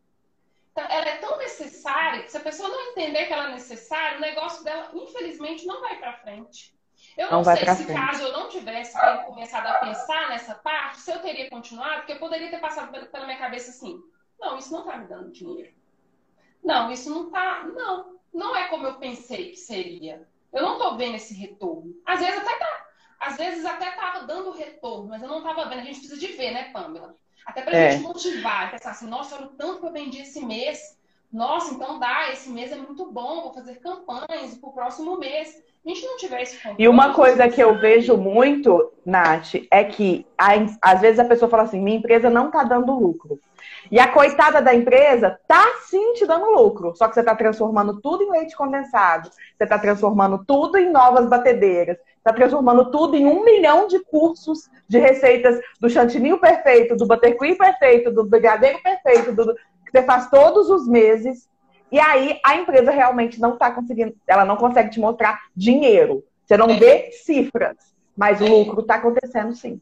ela é tão necessária que se a pessoa não entender que ela é necessária, o negócio dela, infelizmente, não vai para frente. Eu não, não sei se frente. caso eu não tivesse começado a pensar nessa parte, se eu teria continuado, porque eu poderia ter passado pela minha cabeça assim, não, isso não está me dando dinheiro. Não, isso não está, não, não é como eu pensei que seria. Eu não estou vendo esse retorno. Às vezes até tá, às vezes até estava dando retorno, mas eu não estava vendo. A gente precisa de ver, né, Pamela? Até para a é. gente motivar, pensar assim, nossa, olha o tanto que eu vendi esse mês. Nossa, então dá, esse mês é muito bom, vou fazer campanhas para o próximo mês. A gente não tiver esse controle, E uma coisa que eu vejo muito, Nath, é que às vezes a pessoa fala assim, minha empresa não está dando lucro. E a coitada da empresa tá sim te dando lucro. Só que você está transformando tudo em leite condensado. Você está transformando tudo em novas batedeiras está transformando tudo em um milhão de cursos de receitas do chantininho perfeito, do buttercream perfeito, do brigadeiro perfeito, do, que você faz todos os meses. E aí a empresa realmente não está conseguindo, ela não consegue te mostrar dinheiro. Você não vê cifras, mas o lucro está acontecendo sim.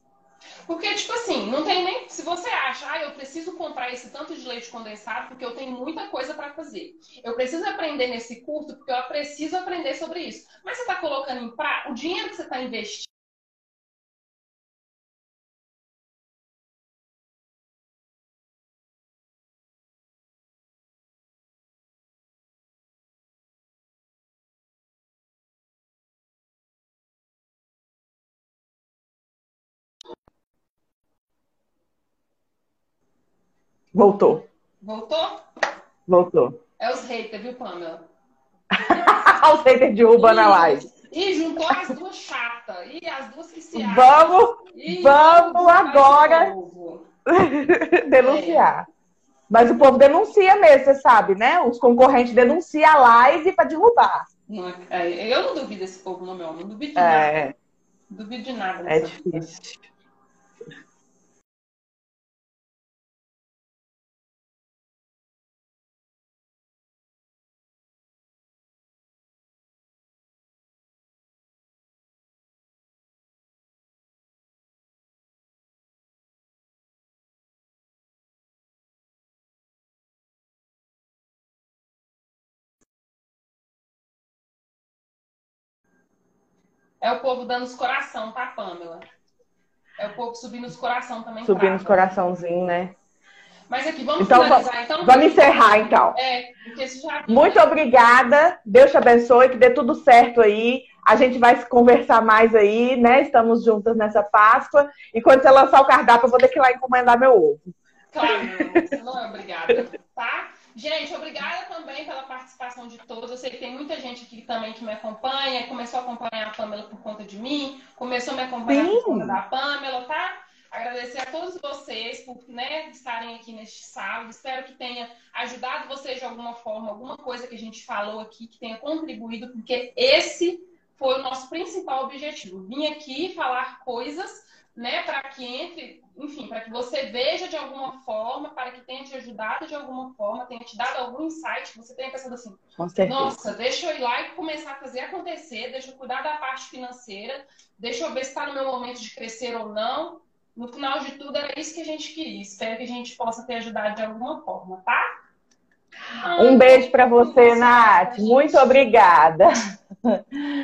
Porque, tipo assim, não tem nem. Se você acha, ah, eu preciso comprar esse tanto de leite condensado porque eu tenho muita coisa para fazer. Eu preciso aprender nesse curso porque eu preciso aprender sobre isso. Mas você está colocando em prática, o dinheiro que você está investindo. Voltou. Voltou? Voltou. É os haters, viu, Pamela? *laughs* os haters derrubando a live. E juntou as duas chatas. E as duas que se acham. Vamos, e vamos agora *laughs* denunciar. É. Mas o povo denuncia mesmo, você sabe, né? Os concorrentes denunciam a live para derrubar. Não, é, eu não duvido desse povo, não, meu. Não duvido de é. nada. Duvido de nada. É difícil. Vida. É o povo dando os coração, tá, Pamela? É o povo subindo os coração também. Subindo os coraçãozinhos, né? Mas aqui, vamos então, finalizar. Então, vamos encerrar, então. É, já... Muito obrigada. Deus te abençoe, que dê tudo certo aí. A gente vai conversar mais aí, né? Estamos juntas nessa Páscoa. E quando você lançar o cardápio, eu vou ter que ir lá encomendar meu ovo. Claro, não é obrigada, tá? Gente, obrigada também pela participação de todos. Eu sei que tem muita gente aqui também que me acompanha, começou a acompanhar a Pamela por conta de mim, começou a me acompanhar Sim. por conta da Pamela, tá? Agradecer a todos vocês por né, estarem aqui neste sábado. Espero que tenha ajudado vocês de alguma forma, alguma coisa que a gente falou aqui, que tenha contribuído, porque esse foi o nosso principal objetivo. Vim aqui falar coisas né, para que entre, enfim, para que você veja de alguma forma, para que tenha te ajudado de alguma forma, tenha te dado algum insight, você tenha pensado assim, nossa, deixa eu ir lá e começar a fazer acontecer, deixa eu cuidar da parte financeira, deixa eu ver se está no meu momento de crescer ou não. No final de tudo, era isso que a gente queria. Espero que a gente possa ter ajudado de alguma forma, tá? Um beijo para você, Nath. Muito obrigada.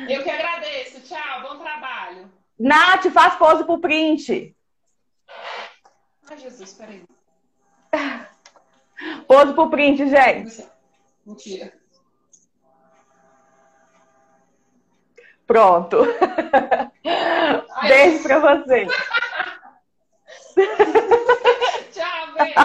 Eu que agradeço. Tchau, bom trabalho. Nath, faz pose pro print. Ai, Jesus, peraí. Pose pro print, gente. Mentira. Pronto. Ai, beijo pra você. *laughs* Tchau, beijo.